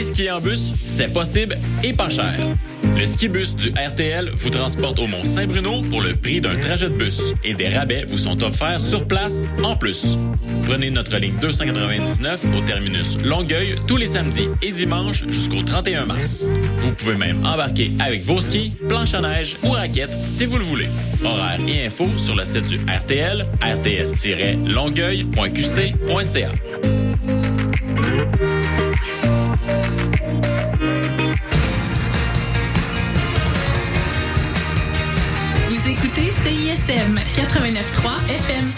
Aller skier en bus, c'est possible et pas cher. Le skibus du RTL vous transporte au Mont Saint-Bruno pour le prix d'un trajet de bus et des rabais vous sont offerts sur place en plus. Prenez notre ligne 299 au terminus Longueuil tous les samedis et dimanches jusqu'au 31 mars. Vous pouvez même embarquer avec vos skis, planches à neige ou raquettes si vous le voulez. Horaires et infos sur le site du RTL, rtl-longueuil.qc.ca. CISM 89.3 FM.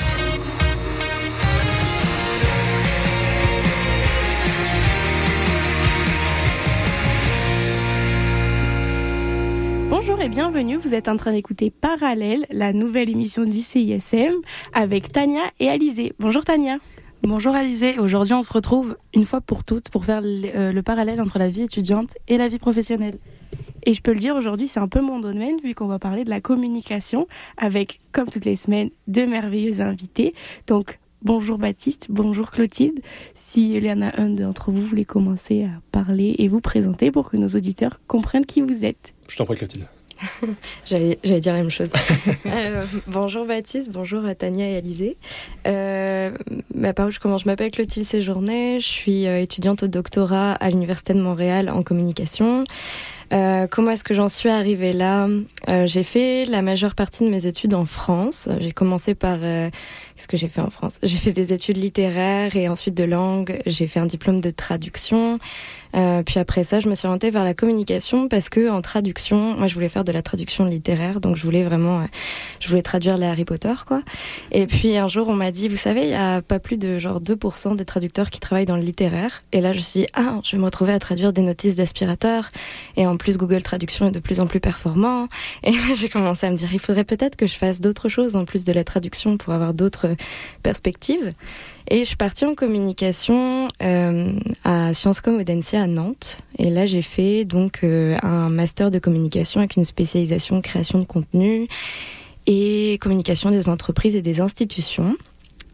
Bonjour et bienvenue, vous êtes en train d'écouter Parallèle, la nouvelle émission du CISM avec Tania et Alizé. Bonjour Tania. Bonjour Alizé, aujourd'hui on se retrouve une fois pour toutes pour faire le parallèle entre la vie étudiante et la vie professionnelle. Et je peux le dire aujourd'hui, c'est un peu mon domaine vu qu'on va parler de la communication avec, comme toutes les semaines, deux merveilleux invités. Donc, bonjour Baptiste, bonjour Clotilde. Si il y en a un d'entre vous, voulez commencer à parler et vous présenter pour que nos auditeurs comprennent qui vous êtes. Je t'en prie Clotilde. J'allais dire la même chose. Euh, bonjour Baptiste, bonjour à Tania et Alizé. Euh, bah, par où je commence Je m'appelle Clotilde Séjourné, je suis euh, étudiante au doctorat à l'Université de Montréal en communication. Euh, comment est-ce que j'en suis arrivée là? Euh, J'ai fait la majeure partie de mes études en France. J'ai commencé par euh, qu'est-ce que j'ai fait en France? J'ai fait des études littéraires et ensuite de langue. J'ai fait un diplôme de traduction. Euh, puis après ça, je me suis orientée vers la communication parce que en traduction, moi je voulais faire de la traduction littéraire, donc je voulais vraiment, euh, je voulais traduire les Harry Potter quoi. Et puis un jour on m'a dit, vous savez, il y a pas plus de genre 2% des traducteurs qui travaillent dans le littéraire. Et là je me suis dit, ah, je vais me retrouver à traduire des notices d'aspirateur. Et en plus Google Traduction est de plus en plus performant. Et j'ai commencé à me dire, il faudrait peut-être que je fasse d'autres choses en plus de la traduction pour avoir d'autres perspectives. Et je suis partie en communication euh, à Sciences Com Audencia à Nantes. Et là, j'ai fait donc euh, un master de communication avec une spécialisation création de contenu et communication des entreprises et des institutions.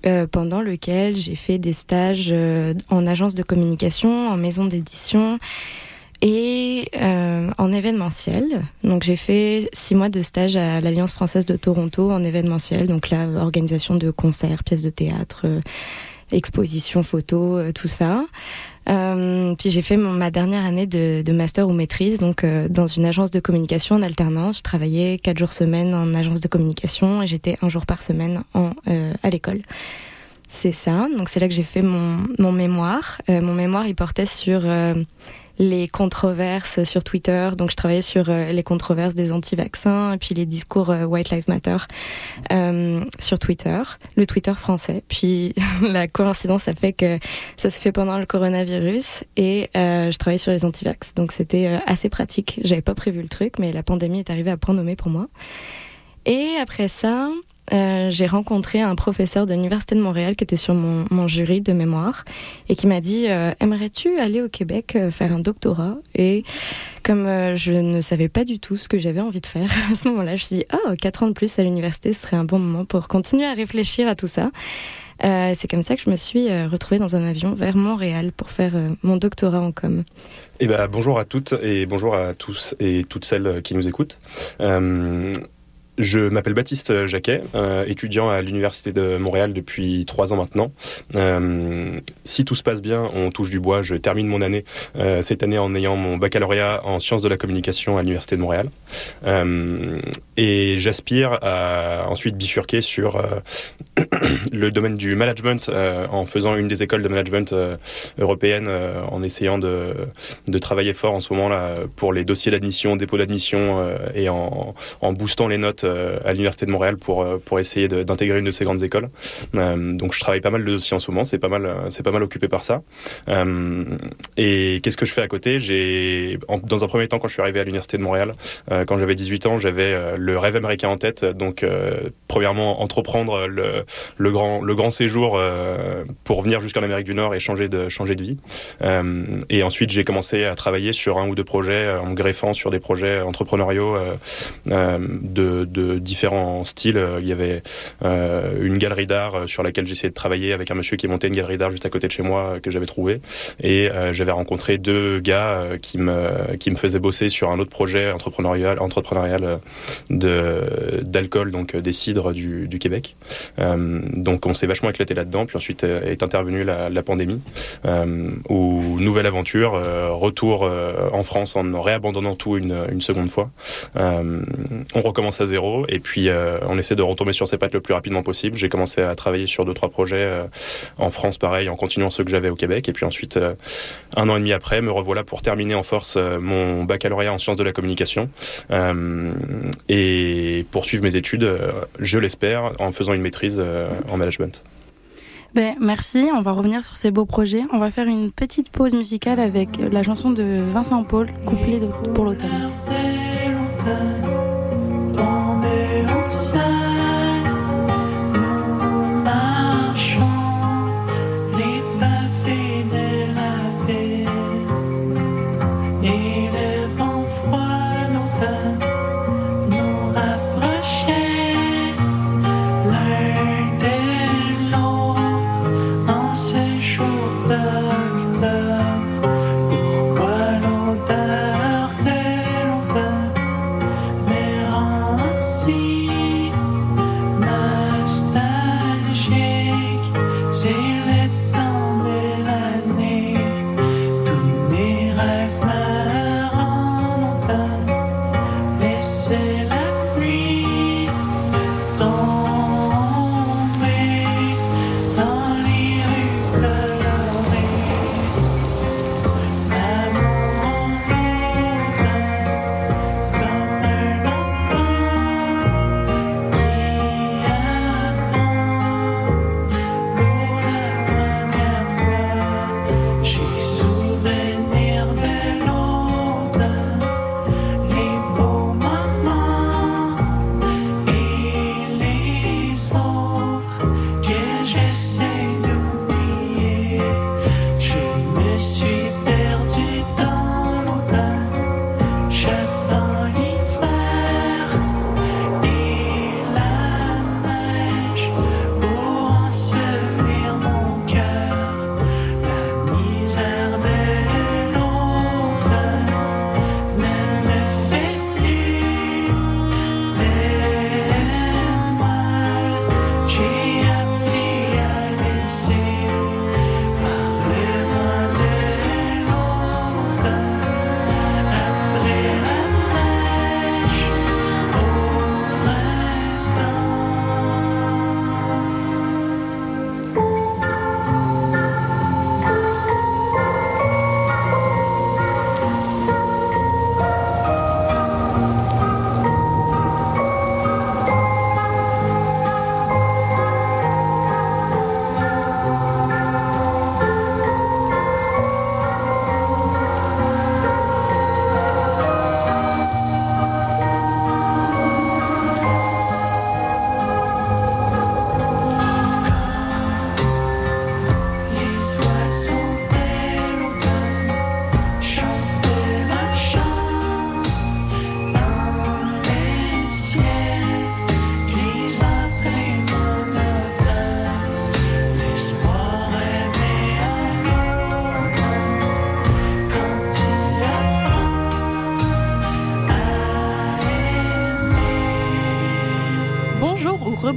Euh, pendant lequel j'ai fait des stages euh, en agence de communication, en maison d'édition et euh, en événementiel. Donc j'ai fait six mois de stage à l'Alliance française de Toronto en événementiel, donc la organisation de concerts, pièces de théâtre, euh, expositions, photos, euh, tout ça. Euh, puis j'ai fait ma dernière année de, de, master ou maîtrise, donc dans une agence de communication en alternance. Je travaillais quatre jours semaine en agence de communication et j'étais un jour par semaine en, à l'école. C'est ça. Donc c'est là que j'ai fait mon, mon mémoire. mon mémoire, il portait sur les controverses sur Twitter. Donc je travaillais sur euh, les controverses des anti-vaccins et puis les discours euh, White Lives Matter euh, sur Twitter, le Twitter français. Puis la coïncidence a fait que ça s'est fait pendant le coronavirus et je travaillais sur les anti-vax. Donc c'était assez pratique. J'avais pas prévu le truc, mais la pandémie est arrivée à point nommé pour moi. Et après ça, euh, j'ai rencontré un professeur de l'Université de Montréal qui était sur mon, jury de mémoire et qui m'a dit euh, Aimerais-tu aller au Québec euh, faire un doctorat? Et comme je ne savais pas du tout ce que j'avais envie de faire à ce moment-là, je me suis dit Oh, quatre ans de plus à l'université, ce serait un bon moment pour continuer à réfléchir à tout ça. c'est comme ça que je me suis retrouvée dans un avion vers Montréal pour faire mon doctorat en com. Eh ben, bonjour à toutes et bonjour à tous et toutes celles qui nous écoutent. Je m'appelle Baptiste Jacquet, euh, étudiant à l'Université de Montréal depuis trois ans maintenant. Euh, si tout se passe bien, on touche du bois, je termine mon année euh, cette année en ayant mon baccalauréat en sciences de la communication à l'Université de Montréal. et j'aspire à ensuite bifurquer sur le domaine du management en faisant une des écoles de management européennes, en essayant de, de travailler fort en ce moment là pour les dossiers d'admission, dépôt d'admission et en, en boostant les notes à l'université de Montréal pour pour essayer d'intégrer une de ces grandes écoles. donc je travaille pas mal de dossiers en ce moment, c'est pas mal c'est pas mal occupé par ça. et qu'est-ce que je fais à côté? J'ai dans un premier temps quand je suis arrivé à l'université de Montréal, quand j'avais 18 ans, j'avais le rêve américain en tête. Donc premièrement entreprendre le, grand le grand séjour pour venir jusqu'en Amérique du Nord et changer de changer de vie. et ensuite j'ai commencé à travailler sur un ou deux projets en greffant sur des projets entrepreneuriaux de différents styles. Il y avait une galerie d'art sur laquelle j'essayais de travailler avec un monsieur qui montait une galerie d'art juste à côté de chez moi que j'avais trouvé. Et j'avais rencontré deux gars qui me qui me faisaient bosser sur un autre projet entrepreneurial entrepreneurial d'alcool donc des cidres du, du Québec. donc on s'est vachement éclaté là-dedans. Puis ensuite est intervenue la, pandémie où nouvelle aventure, retour en France en réabandonnant tout une, une seconde fois. Euh, on recommence à zéro et puis euh, on essaie de retomber sur ses pattes le plus rapidement possible. J'ai commencé à travailler sur deux trois projets euh, en France, pareil, en continuant ceux que j'avais au Québec. Et puis ensuite, un an et demi après, me revoilà pour terminer en force mon baccalauréat en sciences de la communication et poursuivre mes études, je l'espère, en faisant une maîtrise en management. Ben, merci, on va revenir sur ces beaux projets. On va faire une petite pause musicale avec la chanson de Vincent Paul, couplet pour l'automne.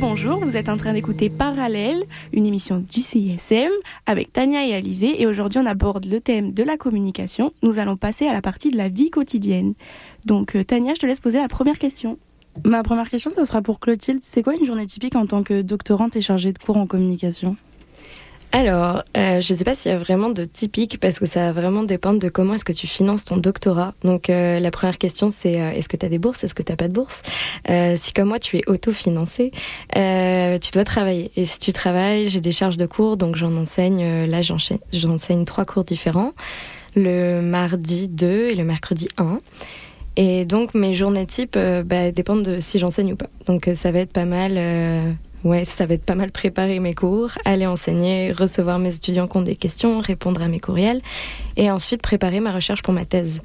Bonjour, vous êtes en train d'écouter Parallèle, une émission du CISM avec Tania et Alizé et aujourd'hui on aborde le thème de la communication. Nous allons passer à la partie de la vie quotidienne. Donc euh, Tania, je te laisse poser la première question. Ma première question, ce sera pour Clotilde. C'est quoi une journée typique en tant que doctorante et chargée de cours en communication? Alors, euh, je ne sais pas s'il y a vraiment de typique parce que ça va vraiment dépendre de comment est-ce que tu finances ton doctorat. Donc, euh, la première question, c'est euh, est-ce que tu as des bourses? Est-ce que tu n'as pas de bourse Si comme moi, tu es autofinancé, tu dois travailler. Et si tu travailles, j'ai des charges de cours, donc j'en enseigne. là, j'enseigne trois cours différents. Le mardi 2 et le mercredi 1. Et donc mes journées type bah, dépendent de si j'enseigne ou pas. Donc ça va être pas mal Ouais, ça va être pas mal préparer mes cours, aller enseigner, recevoir mes étudiants qui des questions, répondre à mes courriels, et ensuite préparer ma recherche pour ma thèse.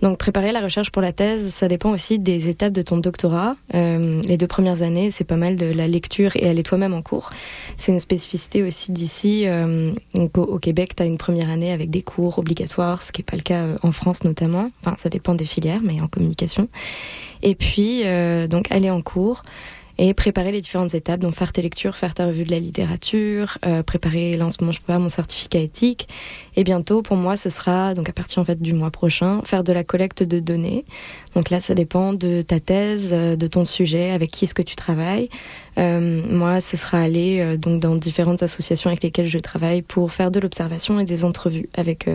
Donc préparer la recherche pour la thèse, ça dépend aussi des étapes de ton doctorat. Euh, les deux premières années, c'est pas mal de la lecture et aller toi-même en cours. C'est une spécificité aussi d'ici. Euh, au, Québec, tu as une première année avec des cours obligatoires, ce qui n'est pas le cas euh, en France notamment. Enfin, ça dépend des filières, mais en communication. Et puis, donc aller en cours et préparer les différentes étapes, donc faire tes lectures, faire ta revue de la littérature, euh, préparer, là en ce moment je prépare mon certificat éthique, et bientôt pour moi ce sera, donc à partir en fait du mois prochain, faire de la collecte de données. Donc là ça dépend de ta thèse, euh, de ton sujet, avec qui est-ce que tu travailles. Euh, moi ce sera aller euh, donc dans différentes associations avec lesquelles je travaille pour faire de l'observation et des entrevues avec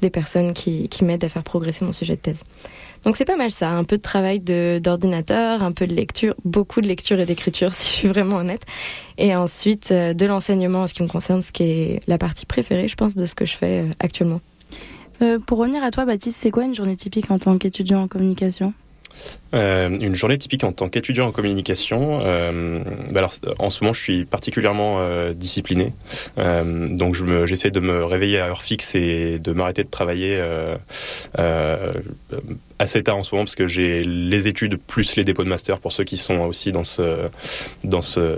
des personnes qui, qui m'aident à faire progresser mon sujet de thèse. Donc c'est pas mal ça, un peu de travail d'ordinateur, un peu de lecture, beaucoup de lecture et d'écriture si je suis vraiment honnête. Et ensuite euh, de l'enseignement en ce qui me concerne, ce qui est la partie préférée je pense de ce que je fais euh, actuellement. Euh, pour revenir à toi Baptiste, c'est quoi une journée typique en tant qu'étudiant en communication? Euh, une journée typique en tant qu'étudiant en communication. Euh, bah en ce moment, je suis particulièrement euh, discipliné. Euh, donc, j'essaie de me réveiller à heure fixe et de m'arrêter de travailler assez tard en ce moment parce que j'ai les études plus les dépôts de master pour ceux qui sont aussi dans ce dans ce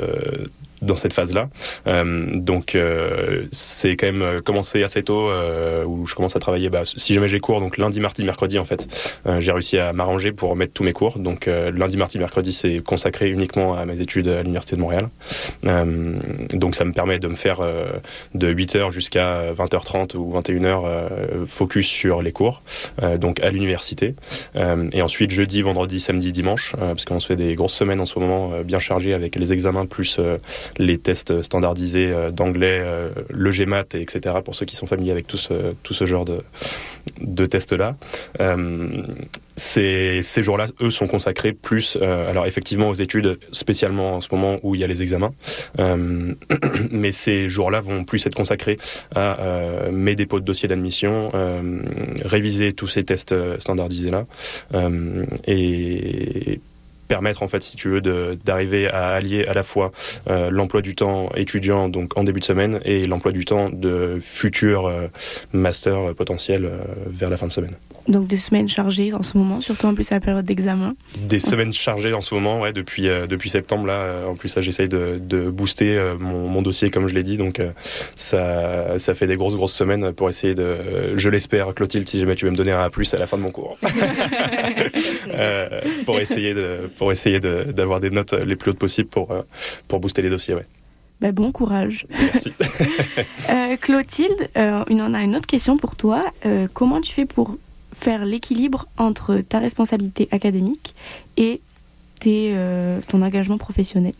dans cette phase-là. Euh, donc euh, c'est quand même euh, commencé assez tôt où je commence à travailler. Bah, si jamais j'ai cours, donc lundi, mardi, mercredi en fait, j'ai réussi à m'arranger pour mettre tous mes cours. Donc lundi, mardi, mercredi, c'est consacré uniquement à mes études à l'université de Montréal. donc ça me permet de me faire de 8h jusqu'à 20h30 ou 21h focus sur les cours, donc à l'université. et ensuite jeudi, vendredi, samedi, dimanche, parce qu'on se fait des grosses semaines en ce moment bien chargées avec les examens plus les tests standardisés euh, d'anglais, euh, le GMAT, etc. pour ceux qui sont familiers avec tout ce, genre de, tests-là. Euh, ces, jours-là, eux, sont consacrés plus, alors effectivement aux études, spécialement en ce moment où il y a les examens, mais ces jours-là vont plus être consacrés à mes dépôts de dossiers d'admission, réviser tous ces tests standardisés-là, et permettre en fait si tu veux d'arriver à allier à la fois euh, l'emploi du temps étudiant donc en début de semaine et l'emploi du temps de futurs euh, masters potentiels euh, vers la fin de semaine. Donc des semaines chargées en ce moment, surtout en plus à la période d'examen. Des semaines chargées en ce moment, ouais, depuis euh, depuis septembre là. En plus, j'essaye de, de booster euh, mon, mon dossier comme je l'ai dit, donc euh, ça ça fait des grosses grosses semaines pour essayer de, je l'espère, Clotilde, si jamais tu veux me donner un A plus à la fin de mon cours, euh, pour essayer de pour essayer d'avoir des notes les plus hautes possibles pour pour booster les dossiers, ouais. Ben bon courage. Merci. euh, Clotilde, euh, on a une autre question pour toi. Euh, comment tu fais pour faire l'équilibre entre ta responsabilité académique et tes, euh, ton engagement professionnel?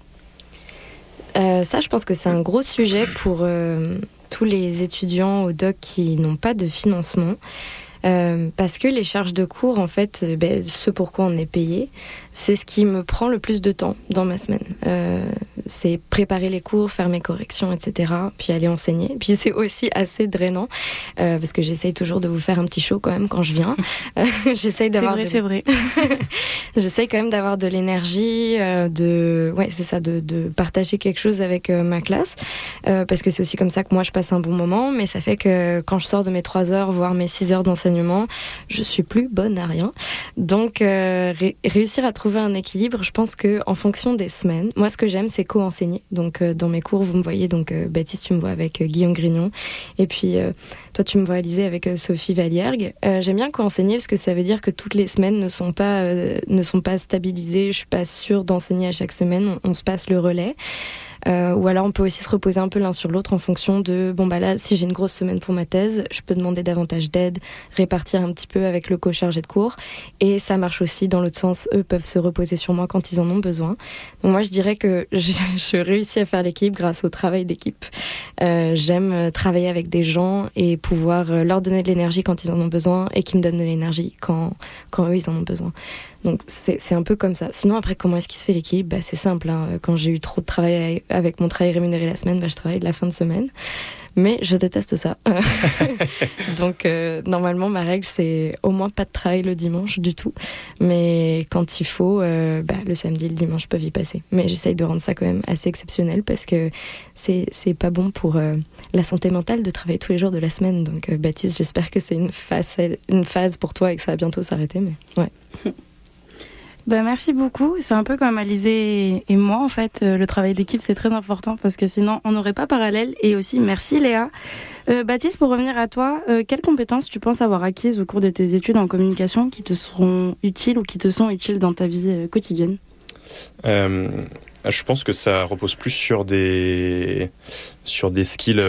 Euh, Ça, je pense que c'est un gros sujet pour euh, tous les étudiants au doc qui n'ont pas de financement. Euh, parce que les charges de cours, en fait, ben, ce pourquoi on est payé, c'est ce qui me prend le plus de temps dans ma semaine. Euh, c'est préparer les cours, faire mes corrections, etc. Puis aller enseigner. Puis c'est aussi assez drainant euh, parce que j'essaye toujours de vous faire un petit show quand même quand je viens. j'essaye d'avoir. C'est vrai, de... c'est vrai. j'essaye quand même d'avoir de l'énergie, euh, de, ouais, c'est ça, de, de, partager quelque chose avec euh, ma classe euh, parce que c'est aussi comme ça que moi je passe un bon moment. Mais ça fait que quand je sors de mes trois heures, voire mes six heures d'enseignement, je suis plus bonne à rien. Donc euh, ré réussir à trouver un équilibre, je pense que en fonction des semaines, moi ce que j'aime c'est co-enseigner. Donc euh, dans mes cours, vous me voyez donc euh, Baptiste, tu me vois avec euh, Guillaume Grignon et puis toi tu me vois Alizé avec Sophie Valiergue. J'aime bien co-enseigner parce que ça veut dire que toutes les semaines ne sont pas ne sont pas stabilisées, je suis pas sûre d'enseigner à chaque semaine, on se passe le relais. Euh, ou alors on peut aussi se reposer un peu l'un sur l'autre en fonction de bon bah là si j'ai une grosse semaine pour ma thèse, je peux demander davantage d'aide, répartir un petit peu avec le co-chargé de cours et ça marche aussi dans l'autre sens, eux peuvent se reposer sur moi quand ils en ont besoin. Donc moi je dirais que je, réussis à faire l'équipe grâce au travail d'équipe. Euh, J'aime travailler avec des gens et pouvoir euh, leur donner de l'énergie quand ils en ont besoin et qu'ils me donnent de l'énergie quand quand eux ils en ont besoin. Donc c'est un peu comme ça. Sinon après comment est-ce qu'il se fait l'équipe? Bah, C'est simple. Hein. Quand j'ai eu trop de travail avec mon travail rémunéré la semaine, bah, je travaille de la fin de semaine. Mais je déteste ça. Donc euh, normalement ma règle c'est au moins pas de travail le dimanche du tout. Mais quand il faut, euh, bah, le samedi et le dimanche peuvent y passer. Mais j'essaye de rendre ça quand même assez exceptionnel parce que c'est pas bon pour euh, la santé mentale de travailler tous les jours de la semaine. Donc Baptiste, j'espère que c'est une phase une phase pour toi et que ça va bientôt s'arrêter. Mais ouais. Ben, merci beaucoup. C'est un peu comme Alizé et moi, en fait. Euh, le travail d'équipe, c'est très important parce que sinon, on n'aurait pas parallèle. Et aussi, merci Léa. Euh, Baptiste, pour revenir à toi, euh, quelles compétences tu penses avoir acquises au cours de tes études en communication qui te seront utiles ou qui te sont utiles dans ta vie quotidienne? Je pense que ça repose plus sur des, sur des skills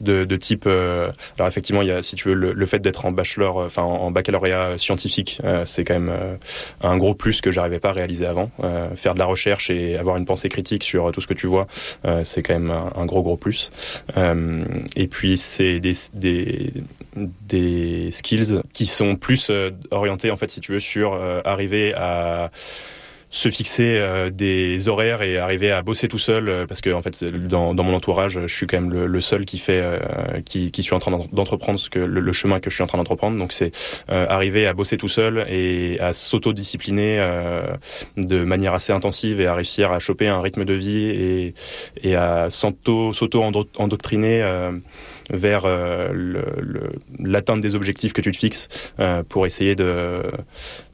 de, type. Euh, alors effectivement, il y a, si tu veux, le, fait d'être en bachelor, euh, enfin en, baccalauréat scientifique, euh, c'est quand même un gros plus que j'arrivais pas à réaliser avant. faire de la recherche et avoir une pensée critique sur tout ce que tu vois, c'est quand même un, gros gros plus. et puis c'est des, des des skills qui sont plus orientés en fait, si tu veux, sur arriver à se fixer euh, des horaires et arriver à bosser tout seul euh, parce que en fait dans, dans, mon entourage je suis quand même le, seul qui fait euh, qui, qui suis en train d'entreprendre ce que le, chemin que je suis en train d'entreprendre. Donc c'est arriver à bosser tout seul et à s'auto-discipliner de manière assez intensive et à réussir à choper un rythme de vie et, et à s'auto s'auto endoctriner vers l'atteinte des objectifs que tu te fixes pour essayer de,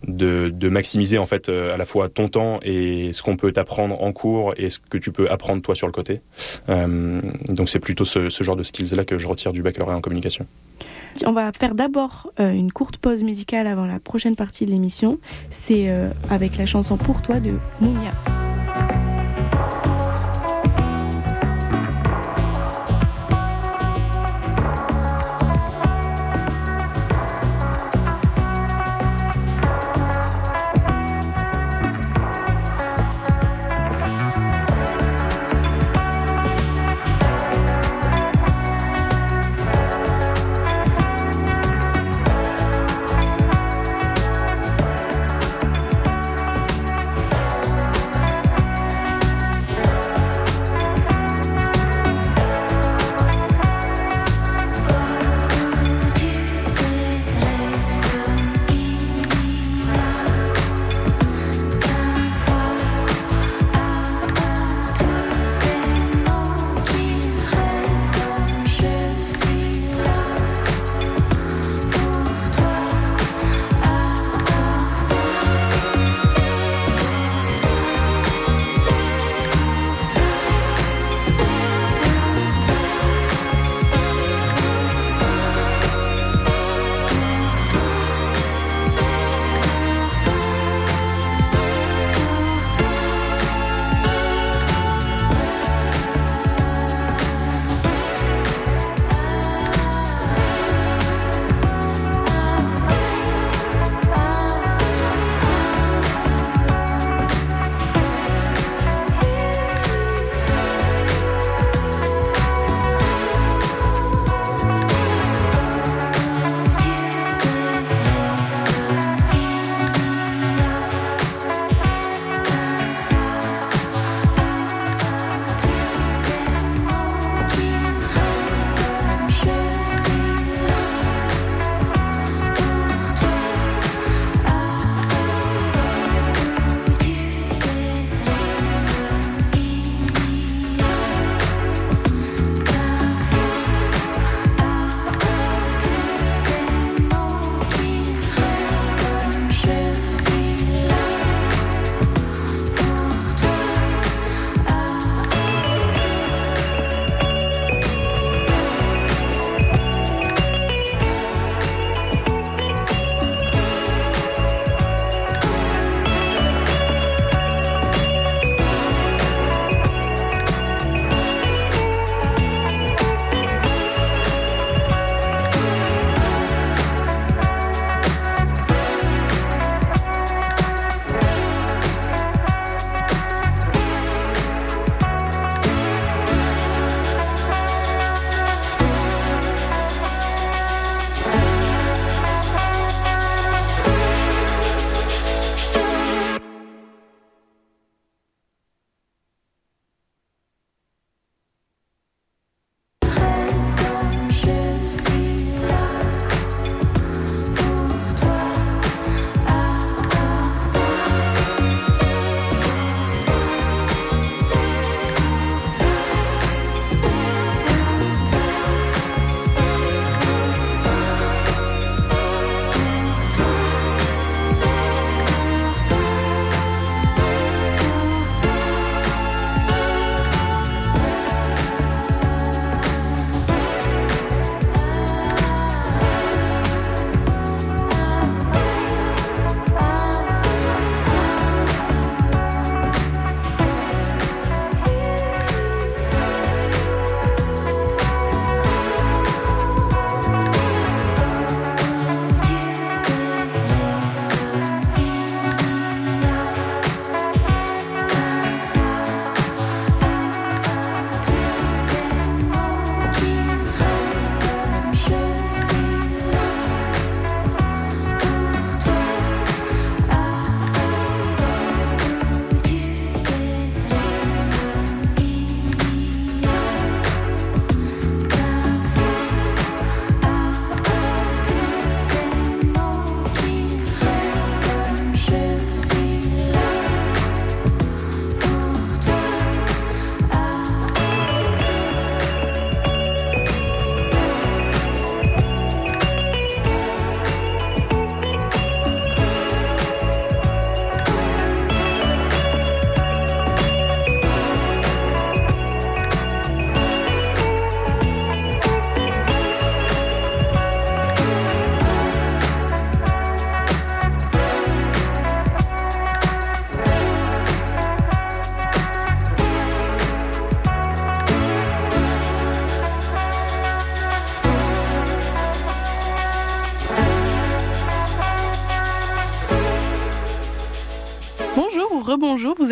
de, maximiser en fait à la fois ton temps et ce qu'on peut t'apprendre en cours et ce que tu peux apprendre toi sur le côté. Euh, donc c'est plutôt ce, genre de skills-là que je retire du baccalauréat en communication. On va faire d'abord euh, une courte pause musicale avant la prochaine partie de l'émission. C'est euh, avec la chanson Pour toi de Mounia.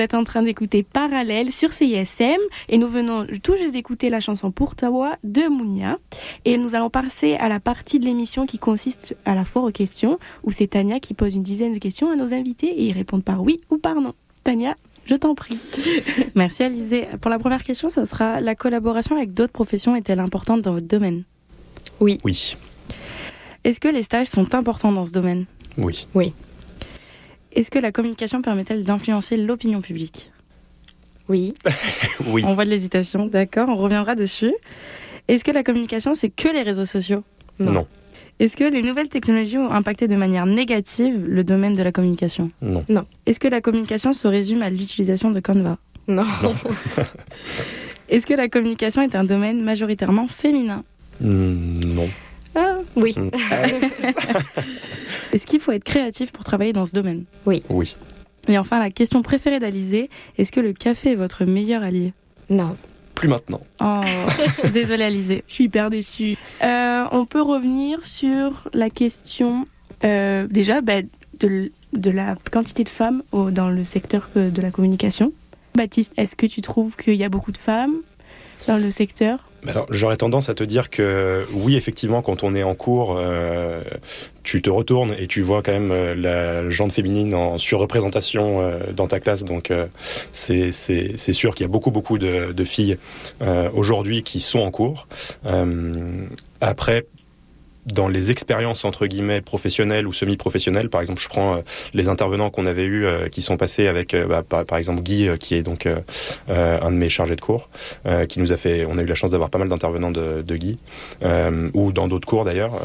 Êtes en train d'écouter Parallèle sur CISM et nous venons tout juste d'écouter la chanson Pour ta voix de Mounia et nous allons passer à la partie de l'émission qui consiste à la foire aux questions où c'est Tania qui pose une dizaine de questions à nos invités et ils répondent par oui ou par non. Tania, je t'en prie. Merci Alizé. Pour la première question, ce sera la collaboration avec d'autres professions est-elle importante dans votre domaine? Oui. Oui. Est-ce que les stages sont importants dans ce domaine? Oui. Oui. Est-ce que la communication permet-elle d'influencer l'opinion publique Oui. oui. On voit de l'hésitation, d'accord, on reviendra dessus. Est-ce que la communication, c'est que les réseaux sociaux? Non. non. Est-ce que les nouvelles technologies ont impacté de manière négative le domaine de la communication? Non. Non. Est-ce que la communication se résume à l'utilisation de Canva? Non. non. Est-ce que la communication est un domaine majoritairement féminin? Mmh, Non. Ah, oui. Est-ce qu'il faut être créatif pour travailler dans ce domaine Oui. Oui. Et enfin, la question préférée d'Alizé, est-ce que le café est votre meilleur allié Non. Plus maintenant. Oh, désolée Alizé. Je suis hyper déçue. Euh, on peut revenir sur la question, euh, déjà, bah, de, de, la quantité de femmes au, dans le secteur de la communication. Baptiste, est-ce que tu trouves qu'il y a beaucoup de femmes dans le secteur? Alors, j'aurais tendance à te dire que oui, effectivement, quand on est en cours, euh, tu te retournes et tu vois quand même euh, la jante féminine en surreprésentation euh, dans ta classe. Donc, euh, c'est sûr qu'il y a beaucoup, beaucoup de, de filles euh, aujourd'hui qui sont en cours. après, dans les expériences entre guillemets professionnelles ou semi-professionnelles. Par exemple, je prends euh, les intervenants qu'on avait eus euh, qui sont passés avec, euh, bah, par, exemple, Guy, qui est donc un de mes chargés de cours, qui nous a fait. On a eu la chance d'avoir pas mal d'intervenants de, de, Guy, ou dans d'autres cours d'ailleurs.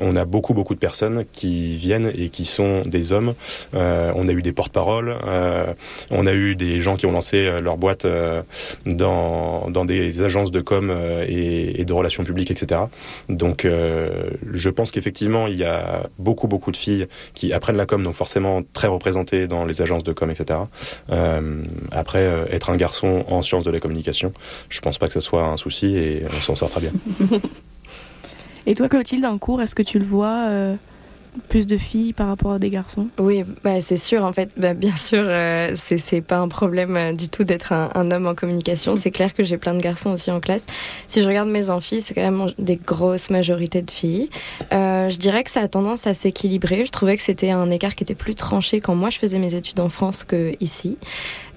on a beaucoup beaucoup de personnes qui viennent et qui sont des hommes. on a eu des porte-paroles, on a eu des gens qui ont lancé leur boîte dans dans des agences de com et, et de relations publiques, etc. Donc je pense qu'effectivement, il y a beaucoup, beaucoup de filles qui apprennent la com, donc forcément très représentées dans les agences de com, etc. Euh, après, euh, être un garçon en sciences de la communication, je pense pas que ce soit un souci et on s'en sort très bien. et toi, Clotilde, en cours, est-ce que tu le vois euh plus de filles par rapport à des garçons? Oui, bah, c'est sûr. En fait, bah, bien sûr, euh, c'est pas un problème euh, du tout d'être un, homme en communication. C'est clair que j'ai plein de garçons aussi en classe. Si je regarde mes amphis, c'est quand même des grosses majorités de filles. Euh, je dirais que ça a tendance à s'équilibrer. Je trouvais que c'était un écart qui était plus tranché quand moi je faisais mes études en France que ici.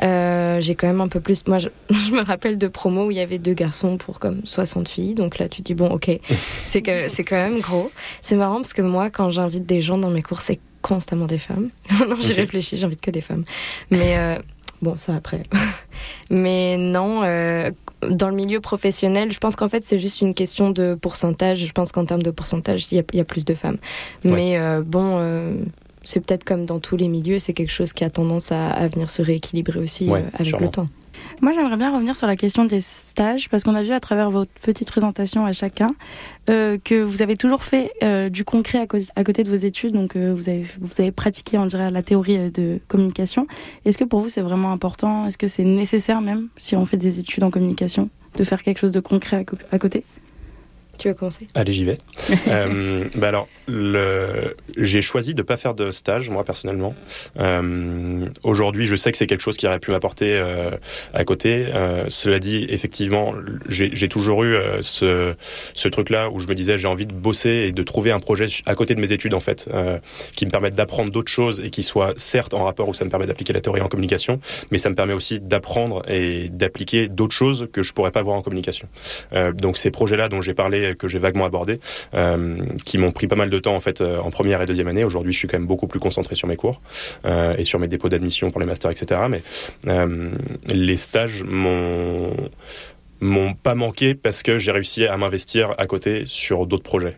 Euh, j'ai quand même un peu plus. Moi, je, je, me rappelle de promos où il y avait deux garçons pour comme 60 filles. Donc là, tu dis bon, ok, c'est quand même gros. C'est marrant parce que moi, quand j'invite des gens dans mes cours, c'est constamment des femmes. non, j'ai okay. réfléchi, j'invite que des femmes. Mais euh, bon, ça après. Mais non, euh, dans le milieu professionnel, je pense qu'en fait, c'est juste une question de pourcentage. Je pense qu'en termes de pourcentage, il y, y, a plus de femmes. Ouais. Mais euh, bon c'est peut-être comme dans tous les milieux, c'est quelque chose qui a tendance à, à venir se rééquilibrer aussi ouais, euh, avec sûrement. le temps. Moi, j'aimerais bien revenir sur la question des stages, parce qu'on a vu à travers votre petite présentation à chacun euh, que vous avez toujours fait euh, du concret à, co à, côté de vos études, donc euh, vous, avez, vous avez pratiqué, on dirait, la théorie de communication. Est-ce que pour vous, c'est vraiment important? Est-ce que c'est nécessaire même, si on fait des études en communication, de faire quelque chose de concret à, co à côté? Tu veux commencer? Allez, j'y vais. euh, bah alors, j'ai choisi de ne pas faire de stage, moi, personnellement. Euh, Aujourd'hui, je sais que c'est quelque chose qui aurait pu m'apporter euh, à côté. Cela dit, effectivement, j'ai toujours eu ce, ce truc-là où je me disais, j'ai envie de bosser et de trouver un projet à côté de mes études, en fait, qui me permette d'apprendre d'autres choses et qui soit, certes, en rapport où ça me permet d'appliquer la théorie en communication, mais ça me permet aussi d'apprendre et d'appliquer d'autres choses que je pourrais pas voir en communication. Donc, ces projets-là dont j'ai parlé que j'ai vaguement abordé, euh, qui m'ont pris pas mal de temps en fait euh, en première et deuxième année. Aujourd'hui, je suis quand même beaucoup plus concentré sur mes cours euh, et sur mes dépôts d'admission pour les masters, etc. Mais les stages m'ont m'ont pas manqué parce que j'ai réussi à m'investir à côté sur d'autres projets.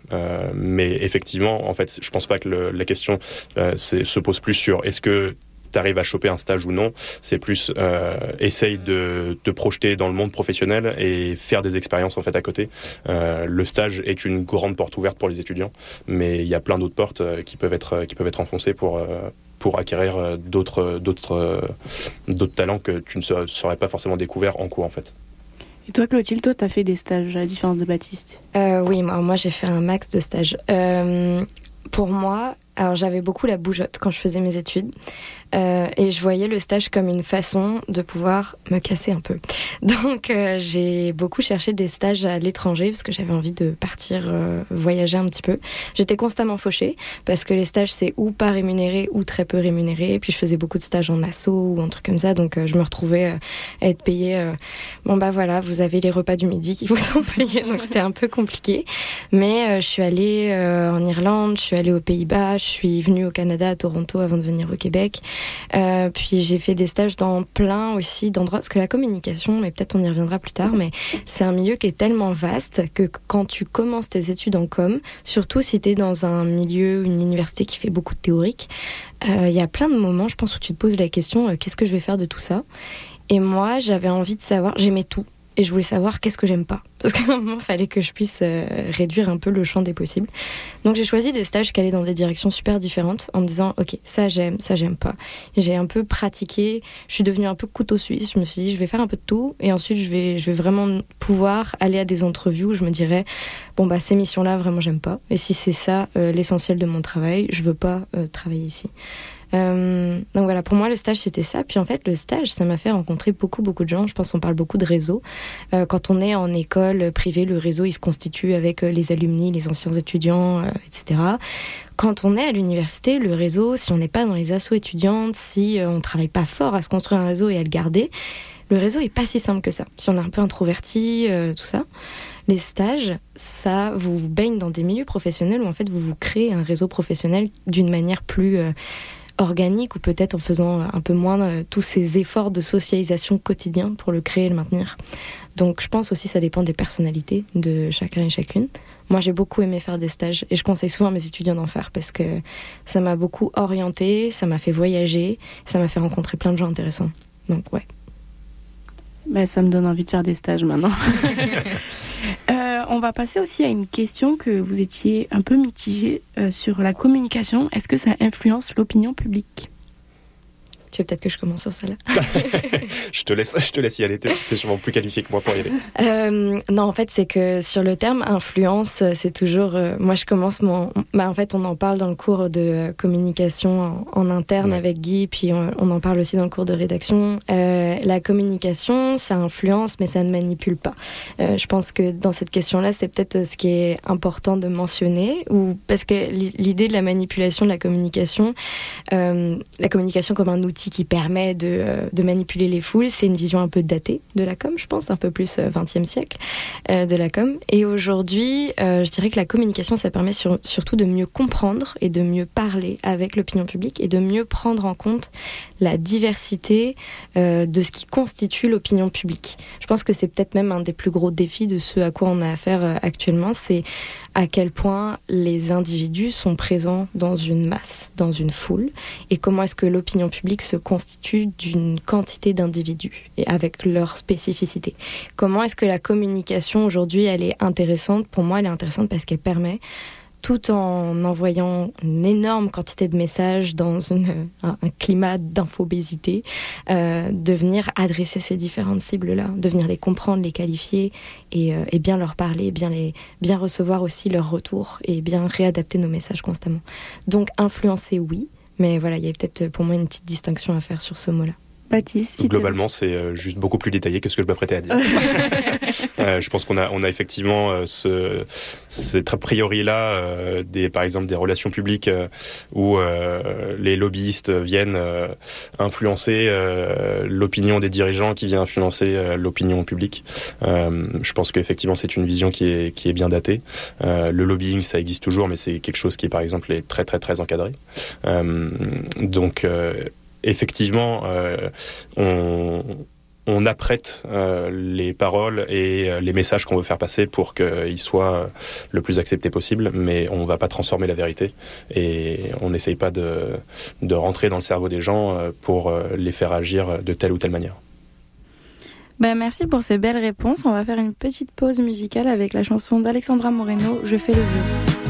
Mais effectivement, en fait, je pense pas que la question se pose plus sur est-ce que tu arrives à choper un stage ou non. C'est plus euh, essaye de te projeter dans le monde professionnel et faire des expériences en fait à côté. Euh, le stage est une grande porte ouverte pour les étudiants, mais il y a plein d'autres portes euh, qui peuvent être qui peuvent être enfoncées pour pour acquérir d'autres d'autres d'autres talents que tu ne serais pas forcément découvert en cours en fait. Et toi, Clotilde, toi, tu as fait des stages à la différence de Baptiste? Euh, Oui, moi, moi j'ai fait un max de stages. Euh, pour moi, Alors j'avais beaucoup la bougeotte quand je faisais mes études euh, et je voyais le stage comme une façon de pouvoir me casser un peu. Donc euh, j'ai beaucoup cherché des stages à l'étranger parce que j'avais envie de partir euh, voyager un petit peu. J'étais constamment fauchée parce que les stages c'est ou pas rémunéré ou très peu rémunéré. Et puis je faisais beaucoup de stages en asso ou un truc comme ça, donc je me retrouvais à être payée. bon bah voilà, vous avez les repas du midi qui vous sont payés, donc c'était un peu compliqué. Mais je suis allée en Irlande, je suis allée aux Pays-Bas, je suis venue au Canada, à Toronto avant de venir au Québec. Euh, puis j'ai fait des stages dans plein aussi d'endroits, parce que la communication, mais peut-être on y reviendra plus tard, mais c'est un milieu qui est tellement vaste que quand tu commences tes études en com, surtout si tu es dans un milieu, une université qui fait beaucoup de théorique, euh, il y a plein de moments, je pense, où tu te poses la question, euh, qu'est-ce que je vais faire de tout ça? Et moi, j'avais envie de savoir, j'aimais tout et je voulais savoir qu'est-ce que j'aime pas. Parce qu'à un moment, il fallait que je puisse euh, réduire un peu le champ des possibles. Donc j'ai choisi des stages qui allaient dans des directions super différentes en me disant, ok, ça j'aime, ça j'aime pas. J'ai un peu pratiqué, je suis devenue un peu couteau suisse, je me suis dit, je vais faire un peu de tout et ensuite je vais, je vais vraiment pouvoir aller à des entrevues où je me dirais, bon bah ces missions-là, vraiment j'aime pas. Et si c'est ça euh, l'essentiel de mon travail, je veux pas euh, travailler ici. Euh, donc voilà, pour moi le stage c'était ça. Puis en fait le stage ça m'a fait rencontrer beaucoup beaucoup de gens. Je pense qu'on parle beaucoup de réseau. Euh, quand on est en école privée, le réseau il se constitue avec euh, les alumni, les anciens étudiants, etc. Quand on est à l'université, le réseau, si on n'est pas dans les assos étudiantes, si on travaille pas fort à se construire un réseau et à le garder, le réseau est pas si simple que ça. Si on est un peu introverti, tout ça les stages, ça vous baigne dans des milieux professionnels où en fait vous vous créez un réseau professionnel d'une manière plus organique ou peut-être en faisant un peu moins euh, tous ces efforts de socialisation quotidien pour le créer et le maintenir. Donc je pense aussi que ça dépend des personnalités de chacun et chacune. Moi j'ai beaucoup aimé faire des stages et je conseille souvent à mes étudiants d'en faire parce que ça m'a beaucoup orienté, ça m'a fait voyager, ça m'a fait rencontrer plein de gens intéressants. Donc ouais. Ben, ça me donne envie de faire des stages maintenant. Euh, on va passer aussi à une question que vous étiez un peu mitigé euh, sur la communication. Est-ce que ça influence l'opinion publique? Tu veux peut-être que je commence sur celle-là Je te laisse, je te laisse y aller. T'es sûrement plus qualifié que moi pour y aller. Euh, non, en fait, c'est que sur le terme influence, c'est toujours. Euh, moi, je commence mon. Bah, en fait, on en parle dans le cours de communication en, interne avec Guy, puis on, en parle aussi dans le cours de rédaction. Euh, la communication, ça influence, mais ça ne manipule pas. Je pense que dans cette question-là, c'est peut-être ce qui est important de mentionner, ou parce que l'idée de la manipulation de la communication, la communication comme un outil qui permet de, de manipuler les foules. C'est une vision un peu datée de la com, je pense, un peu plus 20e euh, siècle euh, de la com. Et aujourd'hui, euh, je dirais que la communication, ça permet surtout de mieux comprendre et de mieux parler avec l'opinion publique et de mieux prendre en compte la diversité de ce qui constitue l'opinion publique. Je pense que c'est peut-être même un des plus gros défis de ce à quoi on a affaire actuellement, c'est à quel point les individus sont présents dans une masse, dans une foule, et comment est-ce que l'opinion publique se constitue d'une quantité d'individus et avec leur spécificité. Comment est-ce que la communication aujourd'hui, elle est intéressante? Pour moi, elle est intéressante parce qu'elle permet tout en envoyant une énorme quantité de messages dans une, un, climat d'infobésité, euh, de venir adresser ces différentes cibles-là, de venir les comprendre, les qualifier et, euh, bien leur parler, bien, les, bien recevoir aussi leur retour et bien réadapter nos messages constamment. Donc influencer, oui, mais voilà, il y a peut-être pour moi une petite distinction à faire sur ce mot-là. Baptiste, Globalement, c'est euh, juste beaucoup plus détaillé que ce que je m'apprêtais à dire. euh, je pense qu'on a, on a effectivement euh, ce, cette a priori-là, des, par exemple, des relations publiques où les lobbyistes viennent influencer l'opinion des dirigeants qui vient influencer l'opinion publique. je pense qu'effectivement, c'est une vision qui est, qui est bien datée. le lobbying, ça existe toujours, mais c'est quelque chose qui, par exemple, est très, très, très encadré. donc, effectivement, euh, on, apprête euh, les paroles et euh, les messages qu'on veut faire passer pour qu'ils soient le plus acceptés possible, mais on ne va pas transformer la vérité et on n'essaye pas de, de, rentrer dans le cerveau des gens pour les faire agir de telle ou telle manière. Ben, merci pour ces belles réponses. On va faire une petite pause musicale avec la chanson d'Alexandra Moreno, Je fais le vœu.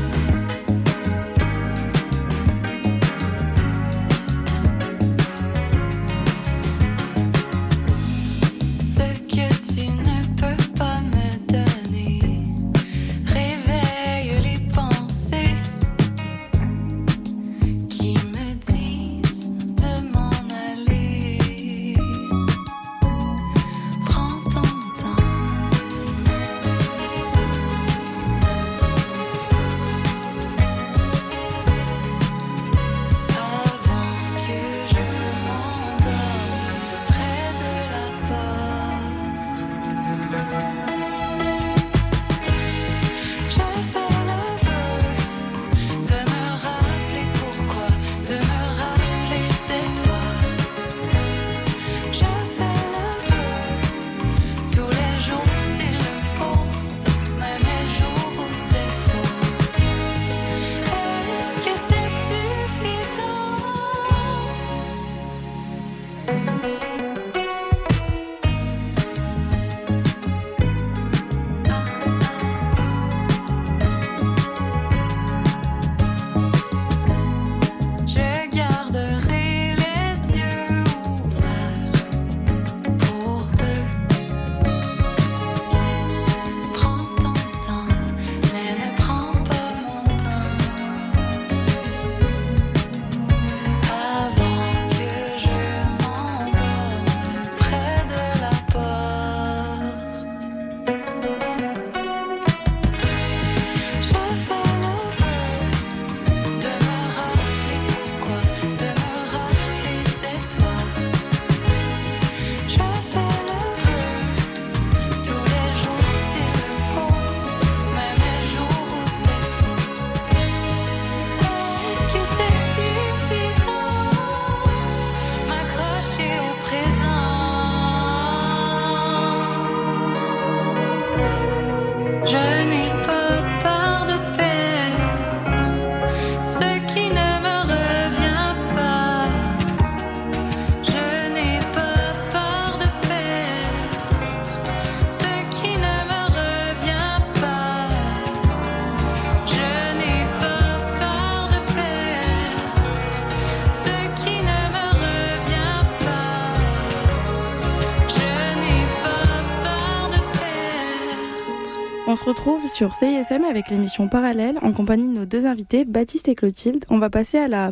On se retrouve sur CISM avec l'émission Parallèle en compagnie de nos deux invités, Baptiste et Clotilde. On va passer à la,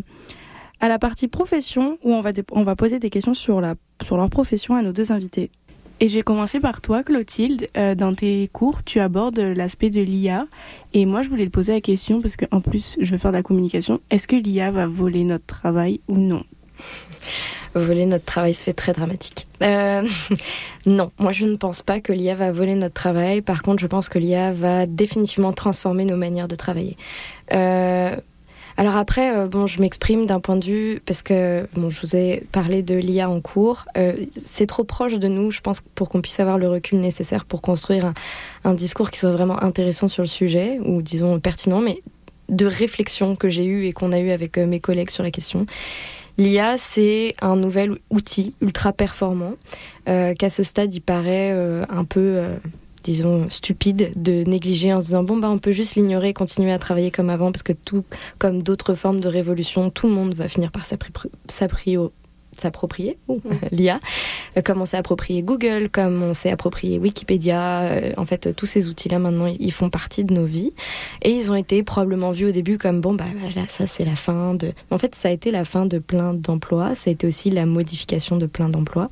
à la partie profession où on va, on va poser des questions sur, la, sur leur profession à nos deux invités. Et j'ai commencé par toi, Clotilde. Euh, dans tes cours, tu abordes l'aspect de l'IA. Et moi, je voulais te poser la question, parce qu'en plus, je veux faire de la communication. Est-ce que l'IA va voler notre travail ou non? Voler notre travail se fait très dramatique. Euh, non, moi je ne pense pas que l'IA va voler notre travail. Par contre, je pense que l'IA va définitivement transformer nos manières de travailler. Euh, alors après, euh, bon, je m'exprime d'un point de vue parce que bon, je vous ai parlé de l'IA en cours. C'est trop proche de nous, je pense, pour qu'on puisse avoir le recul nécessaire pour construire un, discours qui soit vraiment intéressant sur le sujet ou disons pertinent, mais de réflexion que j'ai eu et qu'on a eu avec mes collègues sur la question. L'IA, c'est un nouvel outil ultra performant euh, qu'à ce stade, il paraît euh, un peu, euh, disons, stupide de négliger en se disant bon bah on peut juste l'ignorer et continuer à travailler comme avant parce que tout comme d'autres formes de révolution, tout le monde va finir par s'approprier s'approprier, l'IA, euh, comme on s'est approprié Google, comme on s'est approprié Wikipédia. Euh, en fait, tous ces outils-là, maintenant, ils font partie de nos vies. Et ils ont été probablement vus au début comme, bon, bah là, ça, c'est la fin de... En fait, ça a été la fin de plein d'emplois. Ça a été aussi la modification de plein d'emplois.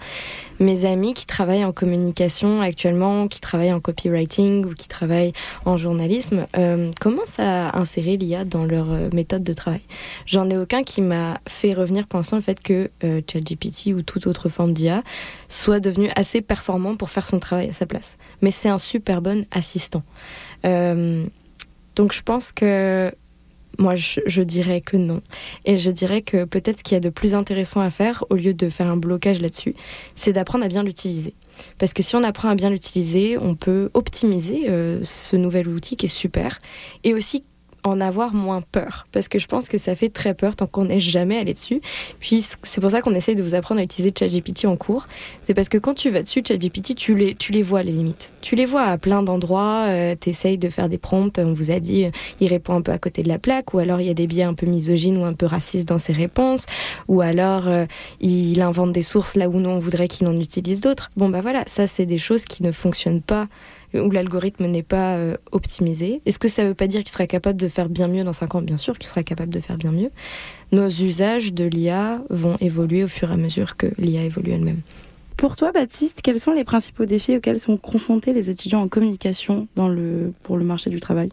Mes amis qui travaillent en communication actuellement, qui travaillent en copywriting ou qui travaillent en journalisme, euh, commencent à insérer l'IA dans leur méthode de travail? J'en ai aucun qui m'a fait revenir pour l'instant le fait que GPT ou toute autre forme d'IA soit devenu assez performant pour faire son travail à sa place. Mais c'est un super bon assistant. Euh, donc je pense que moi, je, dirais que non. Et je dirais que peut-être ce qu'il y a de plus intéressant à faire, au lieu de faire un blocage là-dessus, c'est d'apprendre à bien l'utiliser. Parce que si on apprend à bien l'utiliser, on peut optimiser euh, ce nouvel outil qui est super, et aussi en avoir moins peur parce que je pense que ça fait très peur tant qu'on n'est jamais allé dessus. Puis c'est pour ça qu'on essaye de vous apprendre à utiliser ChatGPT en cours. C'est parce que quand tu vas dessus, ChatGPT, tu les, tu les vois les limites. Tu les vois à plein d'endroits. Euh, tu essayes de faire des prompts. On vous a dit, euh, il répond un peu à côté de la plaque, ou alors il y a des biais un peu misogynes ou un peu racistes dans ses réponses, ou alors euh, il invente des sources là où nous on voudrait qu'il en utilise d'autres. Bon bah voilà, ça c'est des choses qui ne fonctionnent pas où l'algorithme n'est pas euh, optimisé. Est-ce que ça ne veut pas dire qu'il sera capable de faire bien mieux dans 5 ans? Bien sûr qu'il sera capable de faire bien mieux. Nos usages de l'IA vont évoluer au fur et à mesure que l'IA évolue elle-même. Pour toi, Baptiste, quels sont les principaux défis auxquels sont confrontés les étudiants en communication dans le, pour le marché du travail,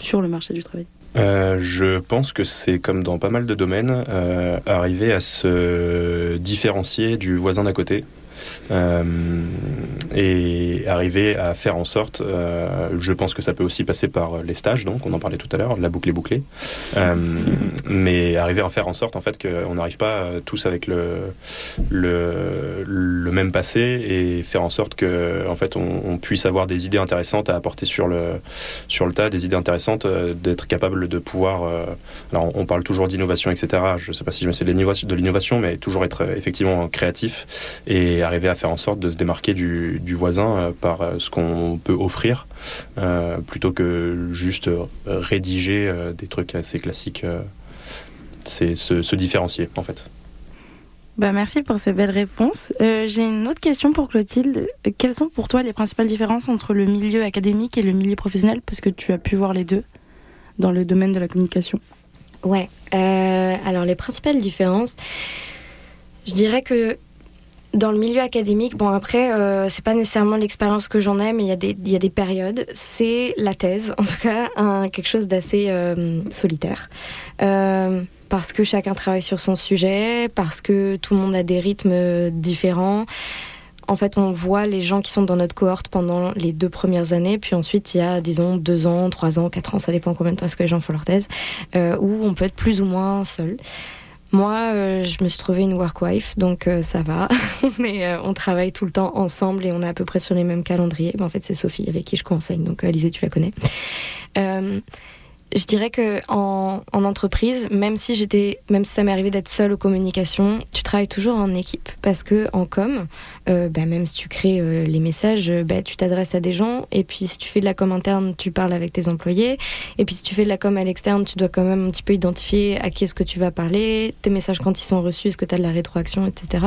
sur le marché du travail euh, je pense que c'est comme dans pas mal de domaines, euh, arriver à se différencier du voisin d'à côté. Euh, et arriver à faire en sorte, euh, je pense que ça peut aussi passer par les stages, donc on en parlait tout à l'heure, la boucle est bouclée, euh, mais arriver à faire en sorte en fait qu'on n'arrive pas tous avec le, le, le même passé et faire en sorte que en fait on, puisse avoir des idées intéressantes à apporter sur le sur le tas, des idées intéressantes, d'être capable de pouvoir. alors on parle toujours d'innovation, etc. Je ne sais pas si je me sais de l'innovation, mais toujours être effectivement créatif et arriver à faire en sorte de se démarquer du, voisin euh, par euh, ce qu'on peut offrir, euh, plutôt que juste rédiger des trucs assez classiques. c'est se, différencier, en fait. Bah merci pour ces belles réponses. J'ai une autre question pour Clotilde. Quelles sont pour toi les principales différences entre le milieu académique et le milieu professionnel? Parce que tu as pu voir les deux dans le domaine de la communication. Ouais. alors les principales différences, je dirais que dans le milieu académique, bon après, euh, c'est pas nécessairement l'expérience que j'en ai, mais il y a des il y a des périodes. C'est la thèse, en tout cas, un, quelque chose d'assez euh, solitaire, euh, parce que chacun travaille sur son sujet, parce que tout le monde a des rythmes différents. En fait, on voit les gens qui sont dans notre cohorte pendant les deux premières années, puis ensuite il y a, disons, deux ans, trois ans, quatre ans, ça dépend combien de temps est-ce que les gens font leur thèse, euh, où on peut être plus ou moins seul. Moi, euh, je me suis trouvée une work wife, donc euh, ça va. Mais euh, on travaille tout le temps ensemble et on est à peu près sur les mêmes calendriers. en fait, c'est Sophie avec qui je conseille, donc Alizé, tu la connais je dirais que en, en, entreprise, même si j'étais, même si ça m'est arrivé d'être seule aux communications, tu travailles toujours en équipe parce que en com, euh, bah, même si tu crées euh, les messages, bah, tu t'adresses à des gens et puis si tu fais de la com interne, tu parles avec tes employés et puis si tu fais de la com à l'externe, tu dois quand même un petit peu identifier à qui est-ce que tu vas parler, tes messages quand ils sont reçus, est-ce que tu as de la rétroaction, etc.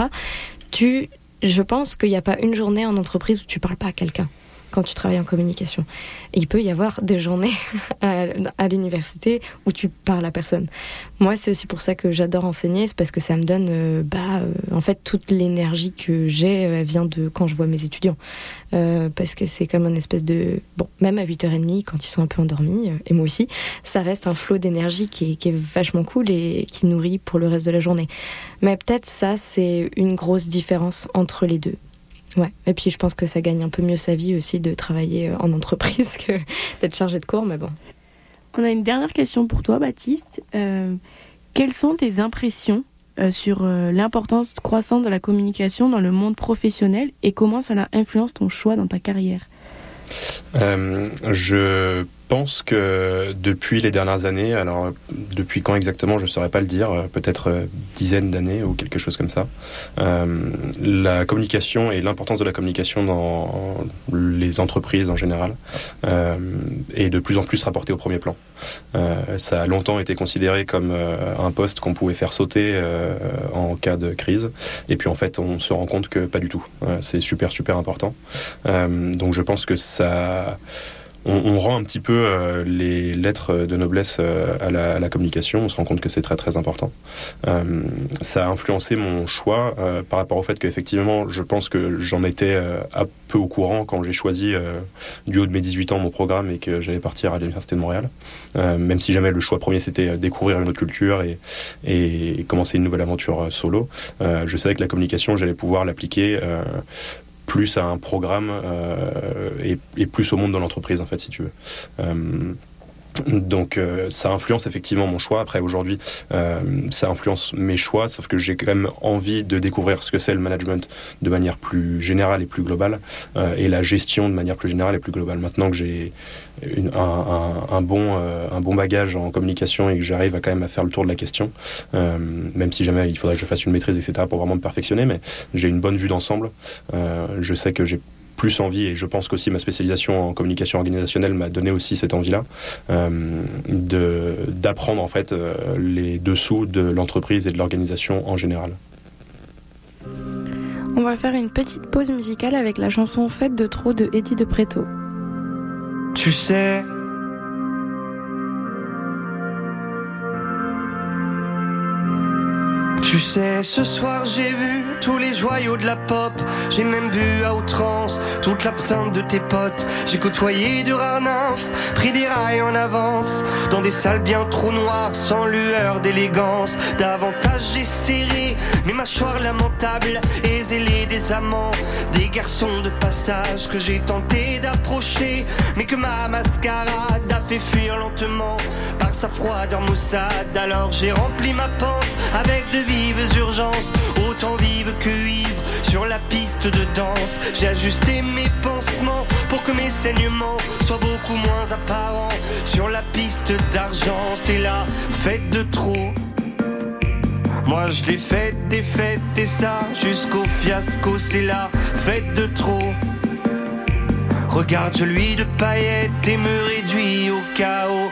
Tu, je pense qu'il n'y a pas une journée en entreprise où tu parles pas à quelqu'un quand tu travailles en communication. Il peut y avoir des journées à, l'université où tu parles à personne. Moi, c'est aussi pour ça que j'adore enseigner, c'est parce que ça me donne, euh, bah, euh, en fait, toute l'énergie que j'ai elle vient de quand je vois mes étudiants. Euh, parce que c'est comme une espèce de... Bon, même à 8h30, quand ils sont un peu endormis, et moi aussi, ça reste un flot d'énergie qui qui est vachement cool et qui nourrit pour le reste de la journée. Mais peut-être ça, c'est une grosse différence entre les deux. Ouais. Et puis je pense que ça gagne un peu mieux sa vie aussi de travailler en entreprise que d'être chargé de cours, mais bon. On a une dernière question pour toi, Baptiste. Euh, quelles sont tes impressions euh, sur euh, l'importance croissante de la communication dans le monde professionnel et comment cela influence ton choix dans ta carrière? Euh, Je pense que depuis les dernières années, alors depuis quand exactement, je ne saurais pas le dire, peut-être euh, dizaines d'années ou quelque chose comme ça, euh, la communication et l'importance de la communication dans les entreprises en général euh, est de plus en plus rapportée au premier plan. Euh, ça a longtemps été considéré comme euh, un poste qu'on pouvait faire sauter euh, en cas de crise, et puis en fait on se rend compte que pas du tout. C'est super super important. donc je pense que ça on, on, rend un petit peu euh, les lettres de noblesse euh, à, la, à, la, communication. On se rend compte que c'est très très important. Euh, ça a influencé mon choix euh, par rapport au fait qu'effectivement, je pense que j'en étais euh, un peu au courant quand j'ai choisi du haut de mes 18 ans mon programme et que j'allais partir à l'université de Montréal. même si jamais le choix premier c'était découvrir une autre culture et, et commencer une nouvelle aventure solo, je savais que la communication j'allais pouvoir l'appliquer plus à un programme euh, et, plus au monde de l'entreprise, en fait, si tu veux. Donc euh, ça influence effectivement mon choix. Après aujourd'hui, euh, ça influence mes choix, sauf que j'ai quand même envie de découvrir ce que c'est le management de manière plus générale et plus globale, euh, et la gestion de manière plus générale et plus globale. Maintenant que j'ai un, un, un, bon, euh, un bon bagage en communication et que j'arrive à quand même à faire le tour de la question, euh, même si jamais il faudrait que je fasse une maîtrise, etc., pour vraiment me perfectionner, mais j'ai une bonne vue d'ensemble. Euh, je sais que j'ai plus envie, et je pense qu'aussi ma spécialisation en communication organisationnelle m'a donné aussi cette envie-là, euh, d'apprendre en fait euh, les dessous de l'entreprise et de l'organisation en général. On va faire une petite pause musicale avec la chanson Fête de trop de Eddie de Preto. Tu sais, Tu sais, ce soir j'ai vu tous les joyaux de la pop. J'ai même bu à outrance toute l'absinthe de tes potes. J'ai côtoyé du rare nymphe, pris des rails en avance. Dans des salles bien trop noires, sans lueur d'élégance. Davantage j'ai serré mes mâchoires lamentables et zélé des amants. Des garçons de passage que j'ai tenté d'approcher. Mais que ma mascarade a fait fuir lentement par sa froideur maussade. Alors j'ai rempli ma panse avec de urgences, autant vives que ivres sur la piste de danse. J'ai ajusté mes pansements pour que mes saignements soient beaucoup moins apparents sur la piste d'argent. C'est la fête de trop. Moi je l'ai faite, des fêtes et ça jusqu'au fiasco, c'est la fête de trop. Regarde, je lui de paillettes et me réduis au chaos.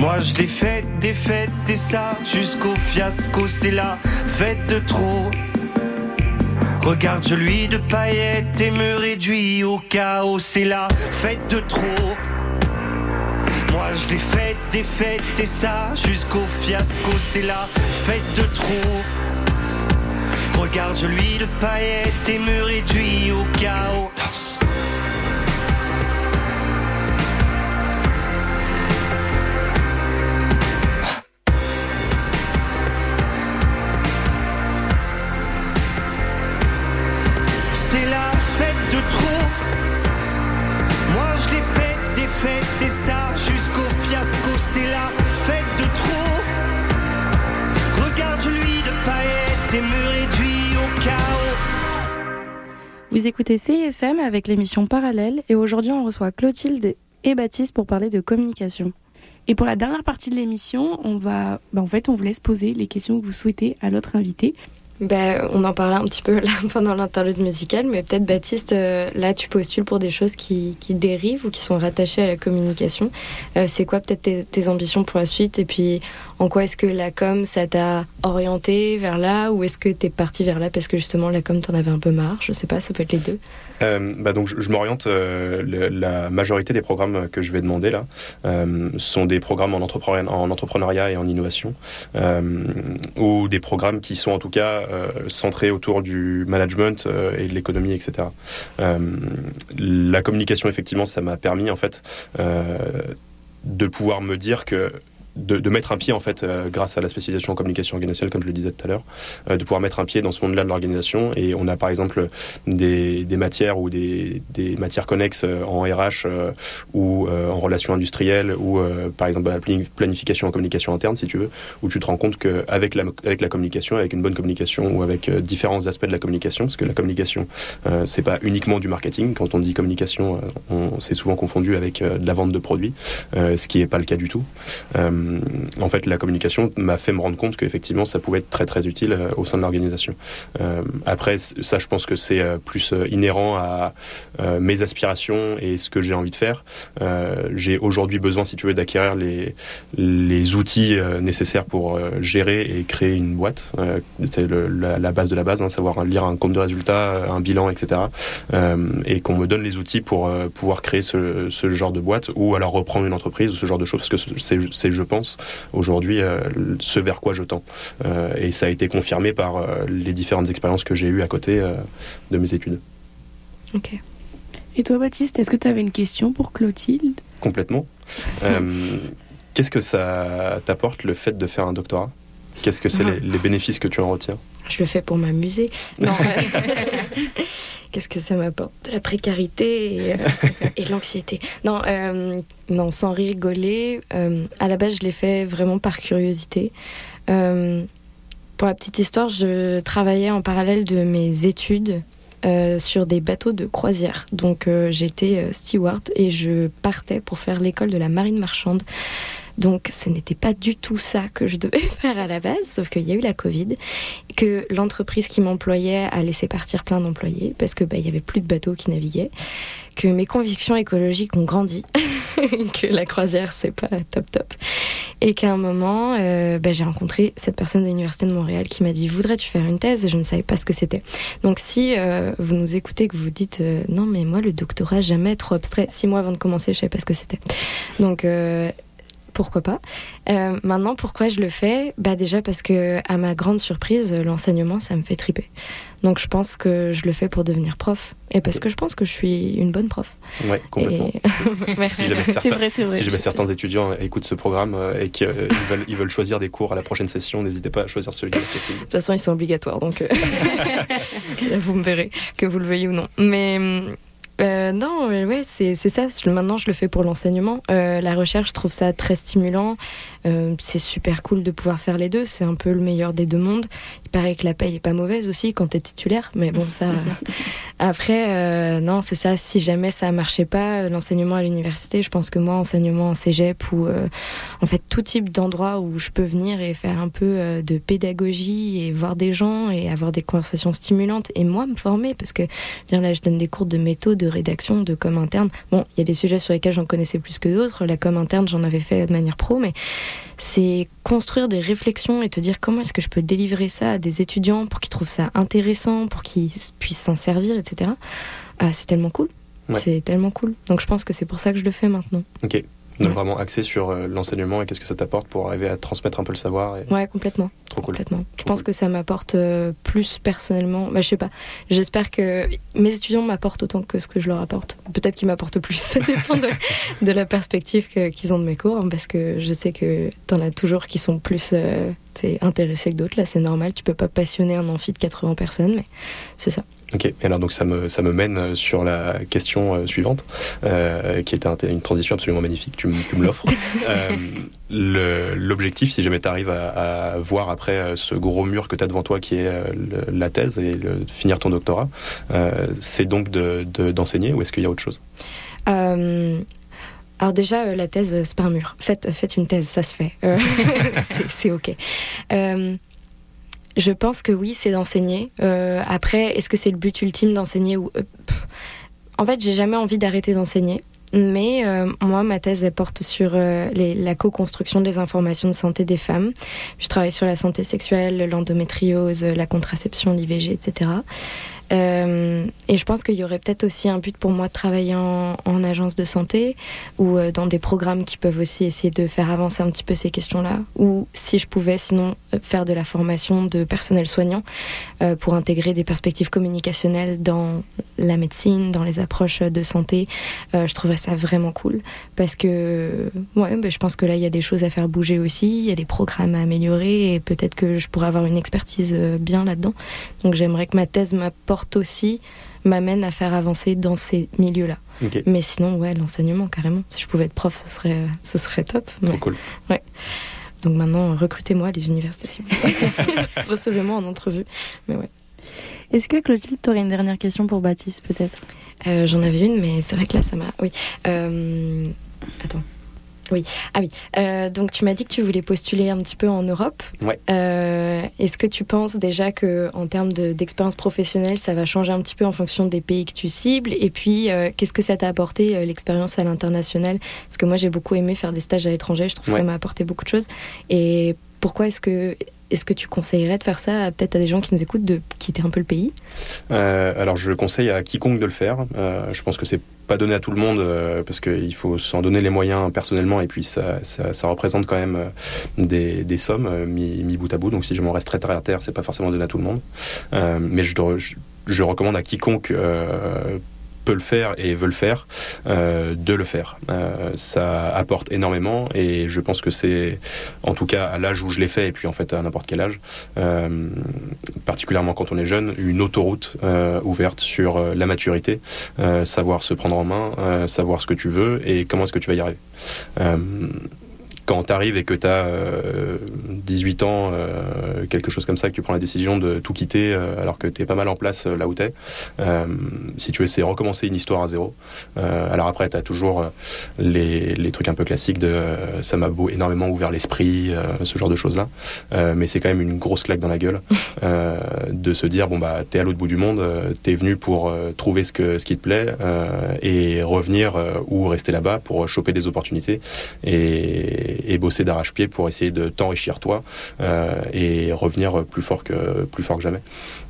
Moi je l'ai fait, des fêtes et ça jusqu'au fiasco, c'est la fête de trop. Regarde, je lui de paillettes et me réduis au chaos, c'est la fête de trop. Moi je l'ai fait, des fêtes et ça jusqu'au fiasco, c'est la fête de trop. Regarde, je lui de paillettes et me réduis au chaos. Trop. Moi je l'ai fait, des fêtes et ça jusqu'au fiasco. C'est la fête de trop. Regarde, lui de paillettes et me réduis au chaos. Vous écoutez CISM avec l'émission Parallèle et aujourd'hui on reçoit Clotilde et Baptiste pour parler de communication. Et pour la dernière partie de l'émission, on va, bah, en fait, on vous laisse poser les questions que vous souhaitez à notre invité. Ben, on en parlait un petit peu là pendant l'interlude musicale, mais peut-être Baptiste, euh, là tu postules pour des choses qui, qui, dérivent ou qui sont rattachées à la communication. Euh, c'est quoi peut-être tes, tes, ambitions pour la suite? Et puis en quoi est-ce que la com, ça t'a orienté vers là ou est-ce que t'es parti vers là parce que justement la com, t'en avais un peu marre? Je sais pas, ça peut être les deux. Euh, bah donc je, m'oriente, euh, la majorité des programmes que je vais demander là euh, sont des programmes en, en entrepreneuriat et en innovation ou des programmes qui sont en tout cas centrés autour du management et de l'économie, etc. la communication, effectivement, ça m'a permis en fait de pouvoir me dire que de, de, mettre un pied en fait euh, grâce à la spécialisation en communication organisationnelle comme je le disais tout à l'heure euh, de pouvoir mettre un pied dans ce monde-là de l'organisation. Et on a par exemple des, des matières ou des, des, matières connexes euh, en RH euh, ou euh, en relations industrielles ou par exemple la planification en communication interne si tu veux où tu te rends compte qu'avec la, avec la communication avec une bonne communication ou avec différents aspects de la communication parce que la communication c'est pas uniquement du marketing. Quand on dit communication on c'est souvent confondu avec de la vente de produits ce qui est pas le cas du tout en fait, la communication m'a fait me rendre compte qu'effectivement, ça pouvait être très très utile euh, au sein de l'organisation. Euh, après, ça, je pense que c'est euh, plus inhérent à mes aspirations et ce que j'ai envie de faire. j'ai aujourd'hui besoin, si tu veux, d'acquérir les, outils nécessaires pour gérer et créer une boîte. c'est la, base de la base, hein, savoir lire un compte de résultats, un bilan, etc. et qu'on me donne les outils pour pouvoir créer ce, ce, genre de boîte ou alors reprendre une entreprise ou ce genre de choses, parce que c'est, je pense, aujourd'hui euh, ce vers quoi je tends. Euh, et ça a été confirmé par euh, les différentes expériences que j'ai eues à côté de mes études. Ok. Et toi, Baptiste, est-ce que tu avais une question pour Clotilde? Complètement. Qu'est-ce que ça t'apporte le fait de faire un doctorat? Qu'est-ce que c'est ah. les, les, bénéfices que tu en retiens Je le fais pour m'amuser. Qu'est-ce que ça m'apporte? De la précarité et, euh, et l'anxiété. Non, euh, non, sans rigoler. Euh, à la base, je l'ai fait vraiment par curiosité. Pour la petite histoire, je travaillais en parallèle de mes études sur des bateaux de croisière. Donc j'étais steward et je partais pour faire l'école de la marine marchande. Donc ce n'était pas du tout ça que je devais faire à la base, sauf qu'il y a eu la Covid, que l'entreprise qui m'employait a laissé partir plein d'employés parce que bah, il y avait plus de bateaux qui naviguaient, que mes convictions écologiques ont grandi, que la croisière c'est pas top top, et qu'à un moment euh, bah, j'ai rencontré cette personne de l'université de Montréal qui m'a dit voudrais-tu faire une thèse? Je ne savais pas ce que c'était. Donc si euh, vous nous écoutez que vous dites euh, non mais moi le doctorat jamais trop abstrait, six mois avant de commencer je savais pas ce que c'était. Donc pourquoi pas. Euh, maintenant, pourquoi je le fais? Bah déjà parce que, à ma grande surprise, l'enseignement, ça me fait triper. Donc je pense que je le fais pour devenir prof et parce que je pense que je suis une bonne prof. Oui, complètement. Et... Merci. Si jamais, certains, vrai, vrai, si jamais certains étudiants écoutent ce programme euh, et qu'ils euh, veulent, ils veulent choisir des cours à la prochaine session, n'hésitez pas à choisir celui de marketing. De toute façon, ils sont obligatoires, donc euh, vous me verrez, que vous le veuillez ou non. Mais euh, non, ouais, c'est ça. Maintenant, je le fais pour l'enseignement. Euh, la recherche, trouve ça très stimulant. Euh, c'est super cool de pouvoir faire les deux. C'est un peu le meilleur des deux mondes. Il paraît que la paye est pas mauvaise aussi quand t'es titulaire, mais bon, ça. Après, euh, non, c'est ça. Si jamais ça marchait pas, l'enseignement à l'université, je pense que moi, enseignement en cégep ou euh, en fait tout type d'endroit où je peux venir et faire un peu de pédagogie et voir des gens et avoir des conversations stimulantes et moi me former parce que bien là, je donne des cours de méthode, de rédaction, de com interne. Bon, il y a des sujets sur lesquels j'en connaissais plus que d'autres. La com interne, j'en avais fait de manière pro, mais c'est construire des réflexions et te dire comment est-ce que je peux délivrer ça à des étudiants pour qu'ils trouvent ça intéressant, pour qu'ils puissent s'en servir, etc. Euh, c'est tellement cool. Ouais. C'est tellement cool. Donc je pense que c'est pour ça que je le fais maintenant. Ok. Donc vraiment axé sur euh, l'enseignement et qu'est-ce que ça t'apporte pour arriver à transmettre un peu le savoir. Et... Ouais, complètement. Trop cool. Complètement. Trop je pense cool. que ça m'apporte euh, plus personnellement. Bah, je sais pas. J'espère que mes étudiants m'apportent autant que ce que je leur apporte. Peut-être qu'ils m'apportent plus. Ça dépend de, de la perspective qu'ils qu ont de mes cours. Hein, parce que je sais que t'en as toujours qui sont plus euh, intéressés que d'autres. Là, c'est normal. Tu peux pas passionner un amphi de 80 personnes, mais c'est ça. Ok, et alors donc ça me, ça me mène sur la question euh, suivante, euh, qui était une transition absolument magnifique, tu, me- tu me l'offres. Euh, L'objectif, si jamais tu arrives à, à voir après euh, ce gros mur que tu as devant toi, qui est euh, le- la thèse et le, finir ton doctorat, euh, c'est donc d'enseigner de, d'enseigner ou est-ce qu'il y a autre chose? Euh, alors déjà, euh, la thèse, euh, c'est pas un mur. Faites, faites une thèse, ça se fait. Euh, c'est- c'est ok. Je pense que oui, c'est d'enseigner. Euh, après, est-ce que c'est le but ultime d'enseigner ou euh. En fait, j'ai jamais envie d'arrêter d'enseigner. Mais euh, moi, ma thèse, elle porte sur euh, la co-construction des informations de santé des femmes. Je travaille sur la santé sexuelle, l'endométriose, la contraception, l'IVG, etc. Euh, et je pense qu'il y aurait peut-être aussi un but pour moi de travailler en, en agence de santé ou euh, dans des programmes qui peuvent aussi essayer de faire avancer un petit peu ces questions-là. Ou si je pouvais sinon euh, faire de la formation de personnel soignant pour intégrer des perspectives communicationnelles dans la médecine, dans les approches de santé, je trouverais ça vraiment cool. Parce que ouais, ben, je pense que là, il y a des choses à faire bouger aussi, il y a des programmes à améliorer et peut-être que je pourrais avoir une expertise bien là-dedans. Donc j'aimerais que ma thèse m'apporte aussi, m'amène à faire avancer dans ces milieux-là. Mais sinon, ouais, l'enseignement, carrément. Si je pouvais être prof, ce serait, euh, ce serait top. Trop Ouais. cool. Ouais. Donc maintenant, recrutez-moi les universités, s'il vous. Recevez-moi en entrevue. Mais ouais. Est-ce que Clotilde, tu aurais une dernière question pour Baptiste, peut-être? Euh, J'en avais une, mais c'est vrai que là, ça m'a. Oui. Euh, Attends. Oui. Ah oui. Euh, donc tu m'as dit que tu voulais postuler un petit peu en Europe. Ouais. Euh, Est-ce que tu penses déjà que en termes de- d'expérience professionnelle, ça va changer un petit peu en fonction des pays que tu cibles? Et puis, euh, qu'est-ce que ça t'a apporté l'expérience à l'international? Parce que moi, j'ai beaucoup aimé faire des stages à l'étranger. Je trouve que ça m'a apporté beaucoup de choses. Et pourquoi est-ce que est-ce que tu conseillerais de faire ça à- peut-être à des gens qui nous écoutent de quitter un peu le pays? Euh, alors je conseille à quiconque de le faire. Euh, je pense que c'est pas donné à tout le monde euh, parce qu'il faut s'en donner les moyens personnellement et puis ça, représente quand même des, sommes mis, bout à bout. Donc si je m'en reste très terre à terre, c'est pas forcément donné à tout le monde. Mais je, recommande à quiconque peut le faire et veut le faire euh, de le faire. Euh, ça apporte énormément et je pense que c'est en tout cas à l'âge où je l'ai fait et puis en fait à n'importe quel âge euh, particulièrement quand on est jeune, une autoroute ouverte sur la maturité, savoir se prendre en main, savoir ce que tu veux et comment est-ce que tu vas y arriver. Euh, quand tu arrives et que tu as 18 ans, euh, quelque chose comme ça, que tu prends la décision de tout quitter euh, alors que tu es pas mal en place euh, là où tu es, si tu veux, c'est recommencer une histoire à zéro. Euh, alors après, tu as toujours euh, les, les trucs un peu classiques de euh, ça m'a beau- énormément ouvert l'esprit, euh, ce genre de choses-là. Euh, mais c'est quand même une grosse claque dans la gueule euh, de se dire bon bah t'es à l'autre bout du monde, euh, t'es venu pour euh, trouver ce que ce qui te plaît euh, et revenir euh, ou rester là-bas pour choper des opportunités et, et bosser d'arrache-pied pour essayer de t'enrichir toi euh, et revenir plus fort que plus fort que jamais.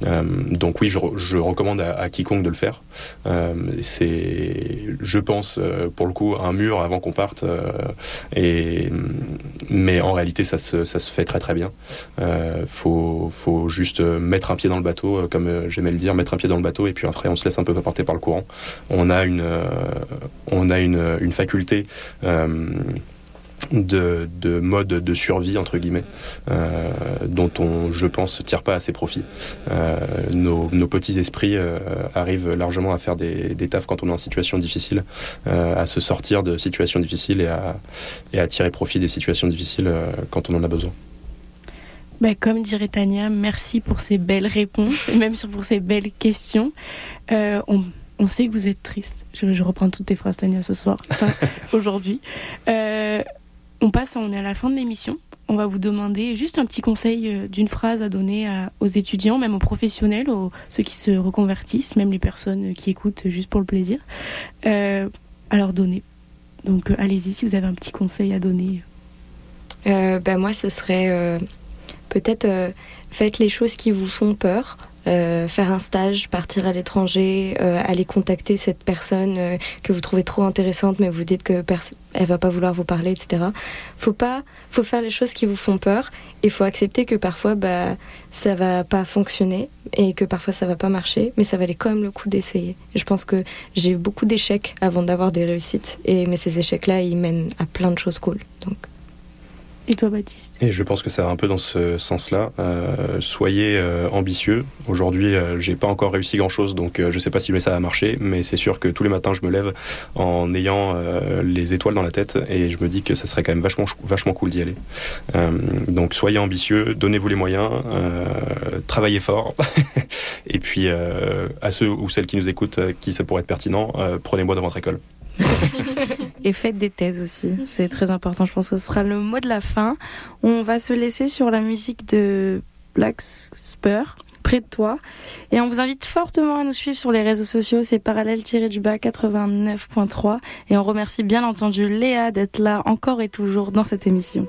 Euh, donc oui, je, je recommande à, quiconque de le faire. Euh, c'est, je pense, pour le coup, un mur avant qu'on parte. et mais en réalité, ça se, ça se fait très très bien. Faut, faut juste mettre un pied dans le bateau, comme j'aimais le dire, mettre un pied dans le bateau, et puis après, on se laisse un peu porter par le courant. On a une, on a une, une faculté. De, de mode de survie entre guillemets euh, dont on je pense tire pas assez profit Euh, nos, nos petits esprits euh, arrivent largement à faire des, des tafs quand on est en situation difficile à se sortir de situations difficiles et à, et à tirer profit des situations difficiles quand on en a besoin Ben, comme dirait Tania, merci pour ces belles réponses et même pour ces belles questions. On, on sait que vous êtes triste. Je, je reprends toutes tes phrases, Tania, ce soir, aujourd'hui. On passe, on est à la fin de l'émission. On va vous demander juste un petit conseil euh, d'une phrase à donner aux étudiants, même aux professionnels, aux ceux qui se reconvertissent, même les personnes qui écoutent juste pour le plaisir, à leur donner. Donc euh, allez-y si vous avez un petit conseil à donner. Euh, bah, moi, ce serait peut-être faites les choses qui vous font peur. Euh, faire un stage, partir à l'étranger, euh, aller contacter cette personne euh, que vous trouvez trop intéressante, mais vous dites que elle va pas vouloir vous parler, etc. Faut pas, faut faire les choses qui vous font peur. Il faut accepter que parfois, bah, ça va pas fonctionner et que parfois ça va pas marcher, mais ça valait quand même le coup d'essayer. Et Je pense que j'ai eu beaucoup d'échecs avant d'avoir des réussites, et mais ces échecs-là, ils mènent à plein de choses cool. Donc Et toi, Baptiste Et je pense que ça va un peu dans ce sens-là. Euh, soyez euh, ambitieux. Aujourd'hui, euh, j'ai pas encore réussi grand-chose, donc euh, je sais pas si ça va marcher, mais c'est sûr que tous les matins, je me lève en ayant les étoiles dans la tête et je me dis que ça serait quand même vachement, vachement cool d'y aller. Donc soyez ambitieux, donnez-vous les moyens, travaillez fort. et puis à ceux ou celles qui nous écoutent, qui ça pourrait être pertinent, prenez-moi dans votre école. Et faites des thèses aussi, c'est très important. Je pense que ce sera le mot de la fin. On va se laisser sur la musique de Black Spur, près de toi. Et on vous invite fortement à nous suivre sur les réseaux sociaux, c'est parallèle-du-bas 89.3. Et on remercie bien entendu Léa d'être là encore et toujours dans cette émission.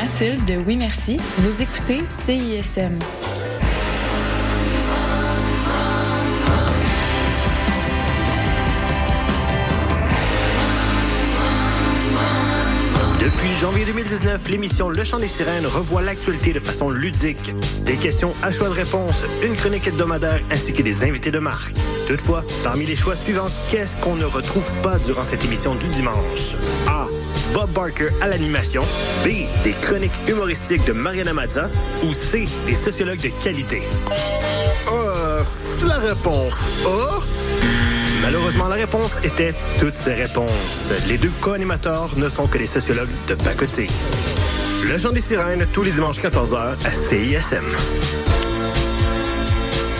Mathilde de Oui Merci. Vous écoutez CISM. Depuis janvier 2019, l'émission Le Chant des Sirènes revoit l'actualité de façon ludique. Des questions à choix de réponse, une chronique hebdomadaire ainsi que des invités de marque. Toutefois, parmi les choix suivants, qu'est-ce qu'on ne retrouve pas durant cette émission du dimanche? A. Bob Barker à l'animation. B. Des chroniques humoristiques de Mariana Mazza. Ou C. Des sociologues de qualité. Euh, la réponse A. Malheureusement, la réponse était toutes ces réponses. Les deux co-animateurs ne sont que des sociologues de pacotille. Le chant des sirènes, tous les dimanches 14h à CISM.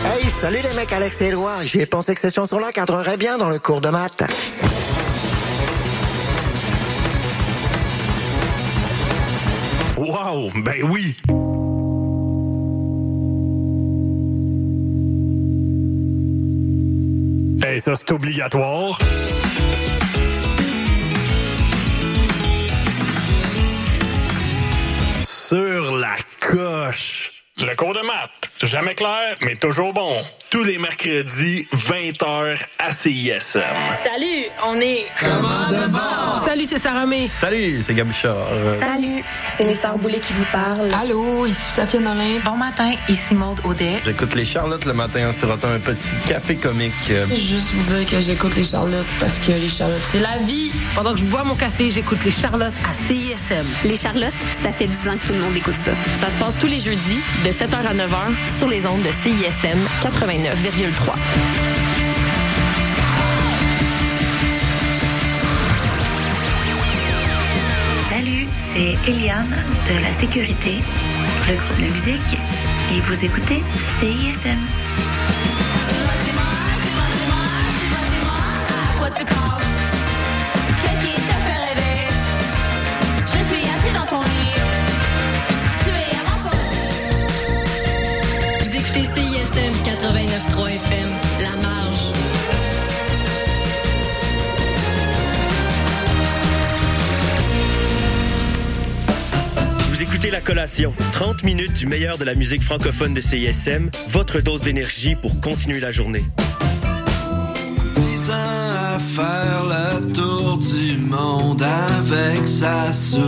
Hey, salut les mecs, Alex et Éloi. J'ai pensé que cette chanson-là cadrerait bien dans le cours de maths. Wow, ben oui! Hey, ça, c'est obligatoire. poche. Le cours de maths, jamais clair, mais toujours bon. Tous les mercredis, 20h à CISM. Salut, on est Commande Salut, c'est Sarah May. Salut, c'est Gabuchard. Salut, c'est les Sœurs Boulay qui vous parlent. Allô, ici Sophie Nolin. Bon matin, ici Maude Audet. J'écoute les Charlottes le matin en sirotant un petit café comique. Juste vous dire que j'écoute les Charlottes parce que les Charlottes, c'est la vie. Pendant que je bois mon café, j'écoute les Charlottes à CISM. Les Charlottes, ça fait 10 ans que tout le monde écoute ça. Ça se passe tous les jeudis de 7h à 9h sur les ondes de CISM 89,3. Salut, c'est Eliane de la Sécurité, le groupe de musique, et vous écoutez CISM. CISM 89.3 FM, La Marge. Vous écoutez La Collation, 30 minutes du meilleur de la musique francophone de CISM, votre dose d'énergie pour continuer la journée. 10 ans à faire le tour du monde avec sa